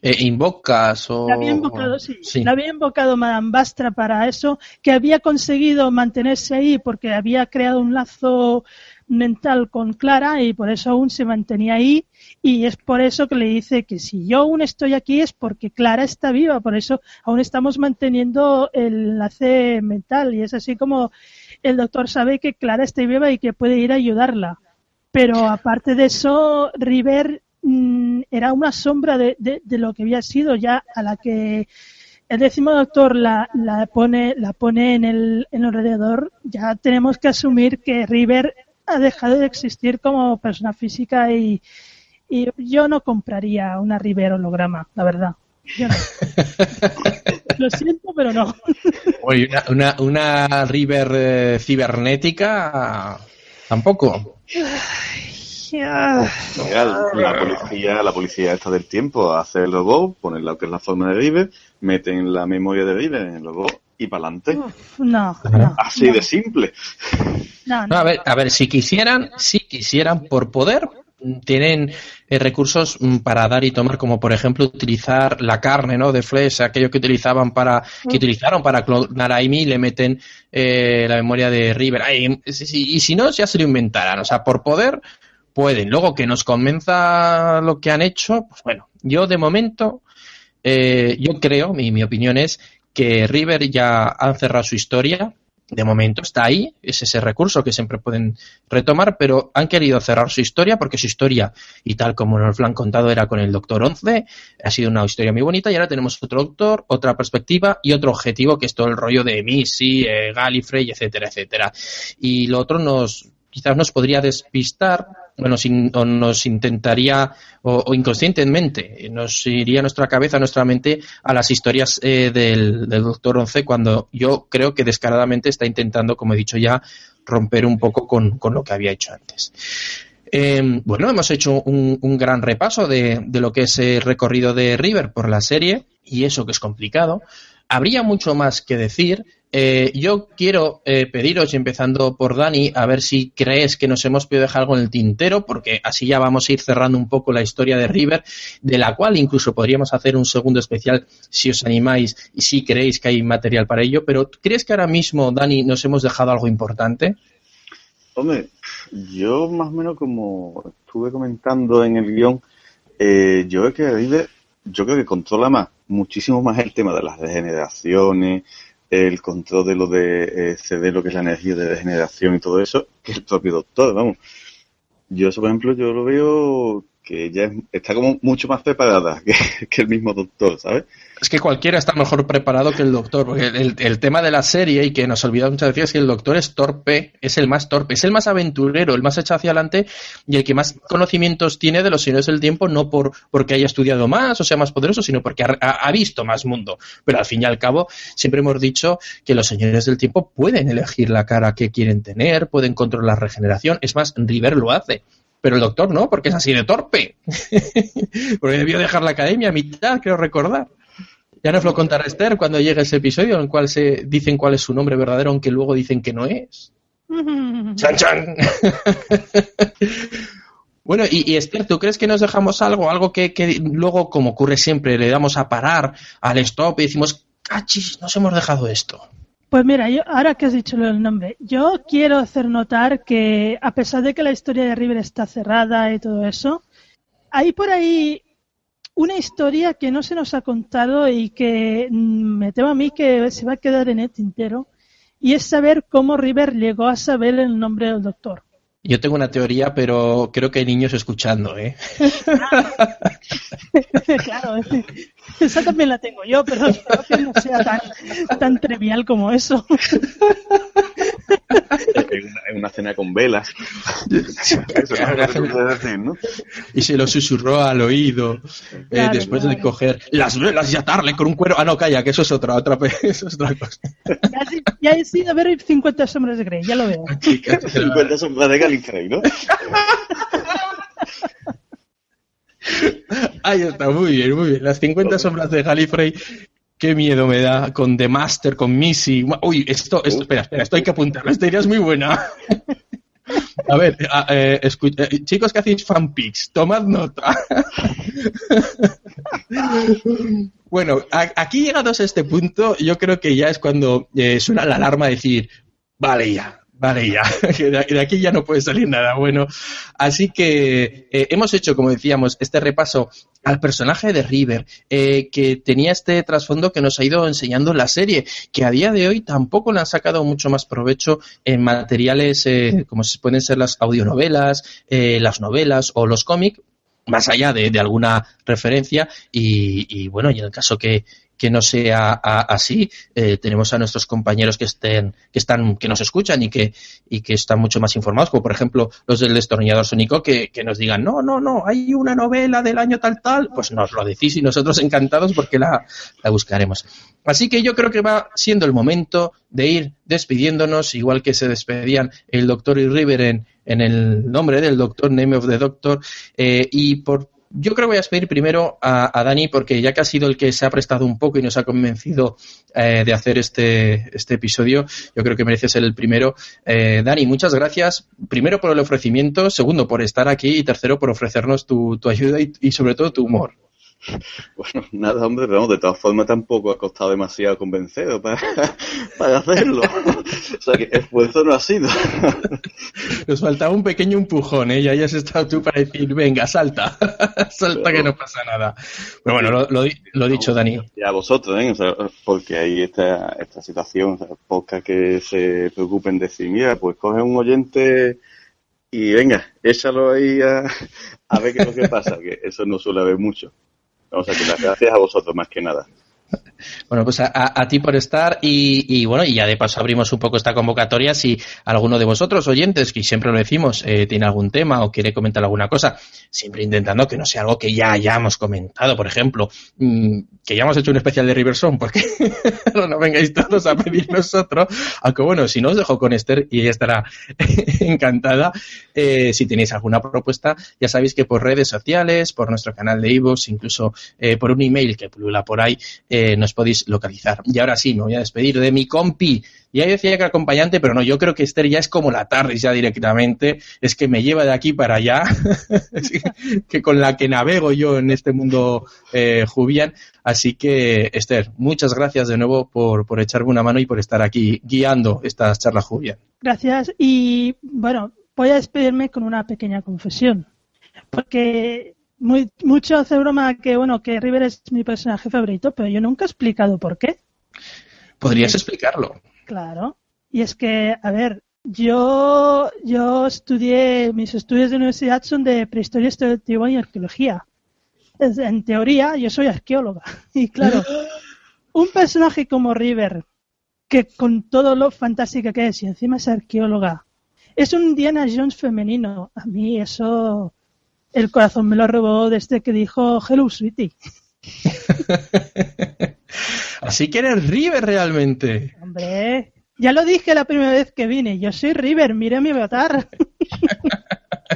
Eh, invocas o... La había invocado, sí. sí. La había invocado Madame Bastra para eso, que había conseguido mantenerse ahí porque había creado un lazo mental con Clara y por eso aún se mantenía ahí y es por eso que le dice que si yo aún estoy aquí es porque Clara está viva, por eso aún estamos manteniendo el enlace mental y es así como el doctor sabe que Clara está viva y que puede ir a ayudarla. Pero aparte de eso, River mmm, era una sombra de, de, de, lo que había sido ya a la que el décimo doctor la, la pone, la pone en el, en el alrededor, ya tenemos que asumir que River ha dejado de existir como persona física y, y yo no compraría una River holograma, la verdad. Yo no. Lo siento, pero no. Oye, una, una, una River eh, cibernética tampoco. Mira, la policía, la policía esta del tiempo hace el robot, pone lo que es la forma de River, meten la memoria de River en el robot y para adelante. No, no, Así no. de simple. No, no, a ver, a ver, si quisieran, si quisieran por poder, tienen eh, recursos mm, para dar y tomar, como por ejemplo utilizar la carne, ¿no? De Flesh, aquello que utilizaban para, que utilizaron para clonar a Amy, le meten eh, la memoria de River. Ay, y si no, ya se lo inventarán. O sea, por poder pueden. Luego que nos convenza lo que han hecho, pues bueno, yo de momento, eh, yo creo, mi, mi opinión es que River ya han cerrado su historia, de momento está ahí, es ese recurso que siempre pueden retomar, pero han querido cerrar su historia porque su historia, y tal como nos lo han contado, era con el Doctor 11, ha sido una historia muy bonita y ahora tenemos otro Doctor, otra perspectiva y otro objetivo que es todo el rollo de Missy, eh, Gallifrey, etcétera, etcétera. Y lo otro nos quizás nos podría despistar bueno, sin, o nos intentaría, o, o, inconscientemente, nos iría nuestra cabeza, nuestra mente, a las historias eh, del, del, Doctor Once, cuando yo creo que descaradamente está intentando, como he dicho ya, romper un poco con, con lo que había hecho antes. Eh, bueno, hemos hecho un, un gran repaso de, de, lo que es el recorrido de River por la serie, y eso que es complicado. Habría mucho más que decir, eh, yo quiero eh, pediros, empezando por Dani, a ver si crees que nos hemos podido dejar algo en el tintero, porque así ya vamos a ir cerrando un poco la historia de River, de la cual incluso podríamos hacer un segundo especial si os animáis y si creéis que hay material para ello. Pero ¿crees que ahora mismo, Dani, nos hemos dejado algo importante? Hombre, yo más o menos como estuve comentando en el guion, eh, yo creo que River, yo creo que controla más, muchísimo más el tema de las degeneraciones, el control de lo de eh, lo que es la energía de degeneración y todo eso, que el propio doctor, vamos. Yo eso, por ejemplo, yo lo veo que ella está como mucho más preparada que, el mismo doctor, ¿sabes? Es que cualquiera está mejor preparado que el doctor, porque el, el, tema de la serie y que nos olvidamos muchas veces es que el doctor es torpe, es el más torpe, es el más aventurero, el más echado hacia adelante y el que más conocimientos tiene de los señores del tiempo, no por porque haya estudiado más o sea más poderoso, sino porque ha, ha visto más mundo. Pero al fin y al cabo, siempre hemos dicho que los señores del tiempo pueden elegir la cara que quieren tener, pueden controlar la regeneración, es más, River lo hace pero el doctor no, porque es así de torpe. porque debió dejar la academia a mitad, creo recordar. Ya nos lo contará Esther cuando llegue ese episodio en el cual se dicen cuál es su nombre verdadero, aunque luego dicen que no es. ¡Chan, chan! bueno, y, y, Esther, ¿tú crees que nos dejamos algo? Algo que, que, luego, como ocurre siempre, le damos a parar al stop y decimos, ¡cachis! Nos hemos dejado esto. Pues mira, yo, ahora que has dicho el nombre, yo quiero hacer notar que a pesar de que la historia de River está cerrada y todo eso, hay por ahí una historia que no se nos ha contado y que me temo a mí que se va a quedar en el tintero y es saber cómo River llegó a saber el nombre del doctor. Yo tengo una teoría, pero creo que hay niños escuchando, ¿eh? claro. Esa también la tengo yo, pero espero que no sea tan, tan trivial como eso. En una, en una cena con velas. Eso es lo que tú puedes decir, ¿no? Y se lo susurró al oído eh, Claro, después de claro. coger las velas y atarle con un cuero. Ah, no, calla, que eso es otra, otra, eso es otra cosa. Ya, he sido ver 50 sombras de Grey, ya lo veo. Aquí, que- que- 50 sombras de Gallifrey, ¿no? Ahí está, muy bien, muy bien. Las 50 sombras de Gallifrey. Qué miedo me da con The Master, con Missy. Uy, esto, esto, espera, espera, esto hay que apuntarlo. Esta idea es muy buena. A ver, a- eh, eh, chicos que hacéis fanpics, tomad nota. Bueno, a- aquí llegados a este punto, yo creo que ya es cuando eh, suena la alarma de decir, vale ya, vale ya, de aquí ya no puede salir nada bueno. Así que eh, hemos hecho, como decíamos, este repaso al personaje de River, eh, que tenía este trasfondo que nos ha ido enseñando en la serie, que a día de hoy tampoco le han sacado mucho más provecho en materiales eh, como pueden ser las audionovelas, eh, las novelas o los cómics, más allá de, de alguna referencia y, y, bueno, y en el caso que, que no sea a- así, eh, tenemos a nuestros compañeros que estén, que están, que nos escuchan y que, y que están mucho más informados, como por ejemplo los del destornillador sónico, que, que nos digan, no, no, no, hay una novela del año tal, tal, pues nos lo decís y nosotros encantados porque la, la buscaremos. Así que yo creo que va siendo el momento de ir despidiéndonos, igual que se despedían el doctor y River en, en el nombre del doctor, Name of the Doctor, eh, y por yo creo que voy a despedir primero a, Dani porque ya que ha sido el que se ha prestado un poco y nos ha convencido eh, de hacer este, este episodio, yo creo que merece ser el primero. Eh, Dani, muchas gracias. Primero por el ofrecimiento, segundo por estar aquí y tercero por ofrecernos tu, tu ayuda y sobre todo tu humor. Bueno, nada, hombre, pero de todas formas tampoco ha costado demasiado convencerlo para, para hacerlo. O sea que esfuerzo no ha sido. Nos faltaba un pequeño empujón, ¿eh? Y ahí has estado tú para decir, venga, salta, salta que no pasa nada. Pero bueno, lo, lo, di- lo dicho, Dani. Y a vosotros, ¿eh? O sea, porque hay esta, esta situación, o sea, pocas que se preocupen de decir, mira, pues coge un oyente y venga, échalo ahí a, a ver qué es lo que pasa, que eso no suele haber mucho. Las gracias a vosotros más que nada. Bueno, pues a, ti por estar y, bueno, y ya de paso abrimos un poco esta convocatoria si alguno de vosotros oyentes, que siempre lo decimos, eh, tiene algún tema o quiere comentar alguna cosa, siempre intentando que no sea algo que ya hayamos comentado, por ejemplo, mm, que ya hemos hecho un especial de Riverson, porque no vengáis todos a pedir nosotros, aunque bueno, si no os dejo con Esther y ella estará encantada, eh, si tenéis alguna propuesta, ya sabéis que por redes sociales, por nuestro canal de iVoox, incluso eh, por un email que pulula por ahí, eh, podéis localizar. Y ahora sí, me voy a despedir de mi compi. Ya decía que acompañante, pero no, yo creo que Esther ya es como la tarde ya directamente, es que me lleva de aquí para allá, que con la que navego yo en este mundo eh, jubian. Así que, Esther, muchas gracias de nuevo por, por echarme una mano y por estar aquí guiando estas charlas jubian. Gracias. Y bueno, voy a despedirme con una pequeña confesión. Porque muy, mucho hace broma que, bueno, que River es mi personaje favorito, pero yo nunca he explicado por qué. ¿Podrías explicarlo? Claro. Y es que, a ver, yo, yo estudié, mis estudios de universidad son de prehistoria estudiativa y arqueología. En teoría, yo soy arqueóloga. Y claro, un personaje como River, que con todo lo fantástica que es y encima es arqueóloga, es un Diana Jones femenino. A mí eso, el corazón me lo robó desde que dijo Hello Sweetie. Así que eres River realmente. Hombre, ya lo dije la primera vez que vine. Yo soy River, mire mi avatar.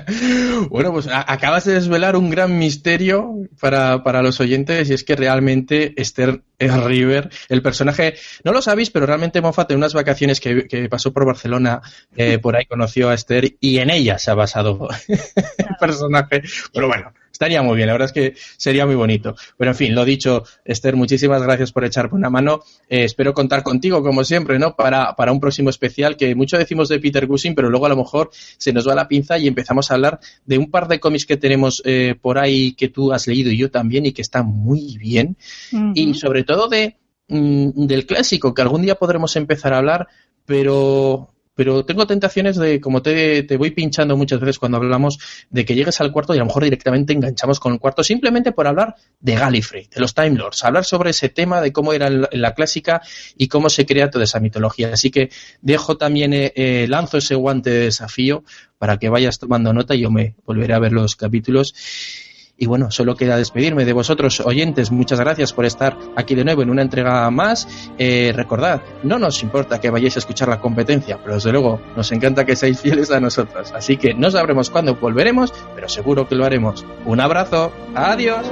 Bueno, pues acabas de desvelar un gran misterio para, para los oyentes y es que realmente Esther es River, el personaje, no lo sabéis, pero realmente Moffat en unas vacaciones que, que pasó por Barcelona, eh, por ahí conoció a Esther y en ella se ha basado el personaje. Pero bueno, estaría muy bien, la verdad es que sería muy bonito. Pero en fin, lo dicho, Esther, muchísimas gracias por echarme una mano. Eh, espero contar contigo, como siempre, ¿no? Para, para un próximo especial, que mucho decimos de Peter Cushing, pero luego a lo mejor se nos va la pinza y empezamos a hablar de un par de cómics que tenemos eh, por ahí que tú has leído y yo también y que están muy bien. Y sobre todo de, mm, del clásico, que algún día podremos empezar a hablar, pero pero tengo tentaciones de, como te, te voy pinchando muchas veces cuando hablamos, de que llegues al cuarto y a lo mejor directamente enganchamos con el cuarto simplemente por hablar de Gallifrey, de los Time Lords, hablar sobre ese tema de cómo era la, la clásica y cómo se crea toda esa mitología. Así que dejo también, eh, eh, lanzo ese guante de desafío para que vayas tomando nota y yo me volveré a ver los capítulos. Y bueno, solo queda despedirme de vosotros, oyentes. Muchas gracias por estar aquí de nuevo en una entrega más. Eh, recordad, no nos importa que vayáis a escuchar la competencia, pero desde luego nos encanta que seáis fieles a nosotros. Así que no sabremos cuándo volveremos, pero seguro que lo haremos. Un abrazo. Adiós.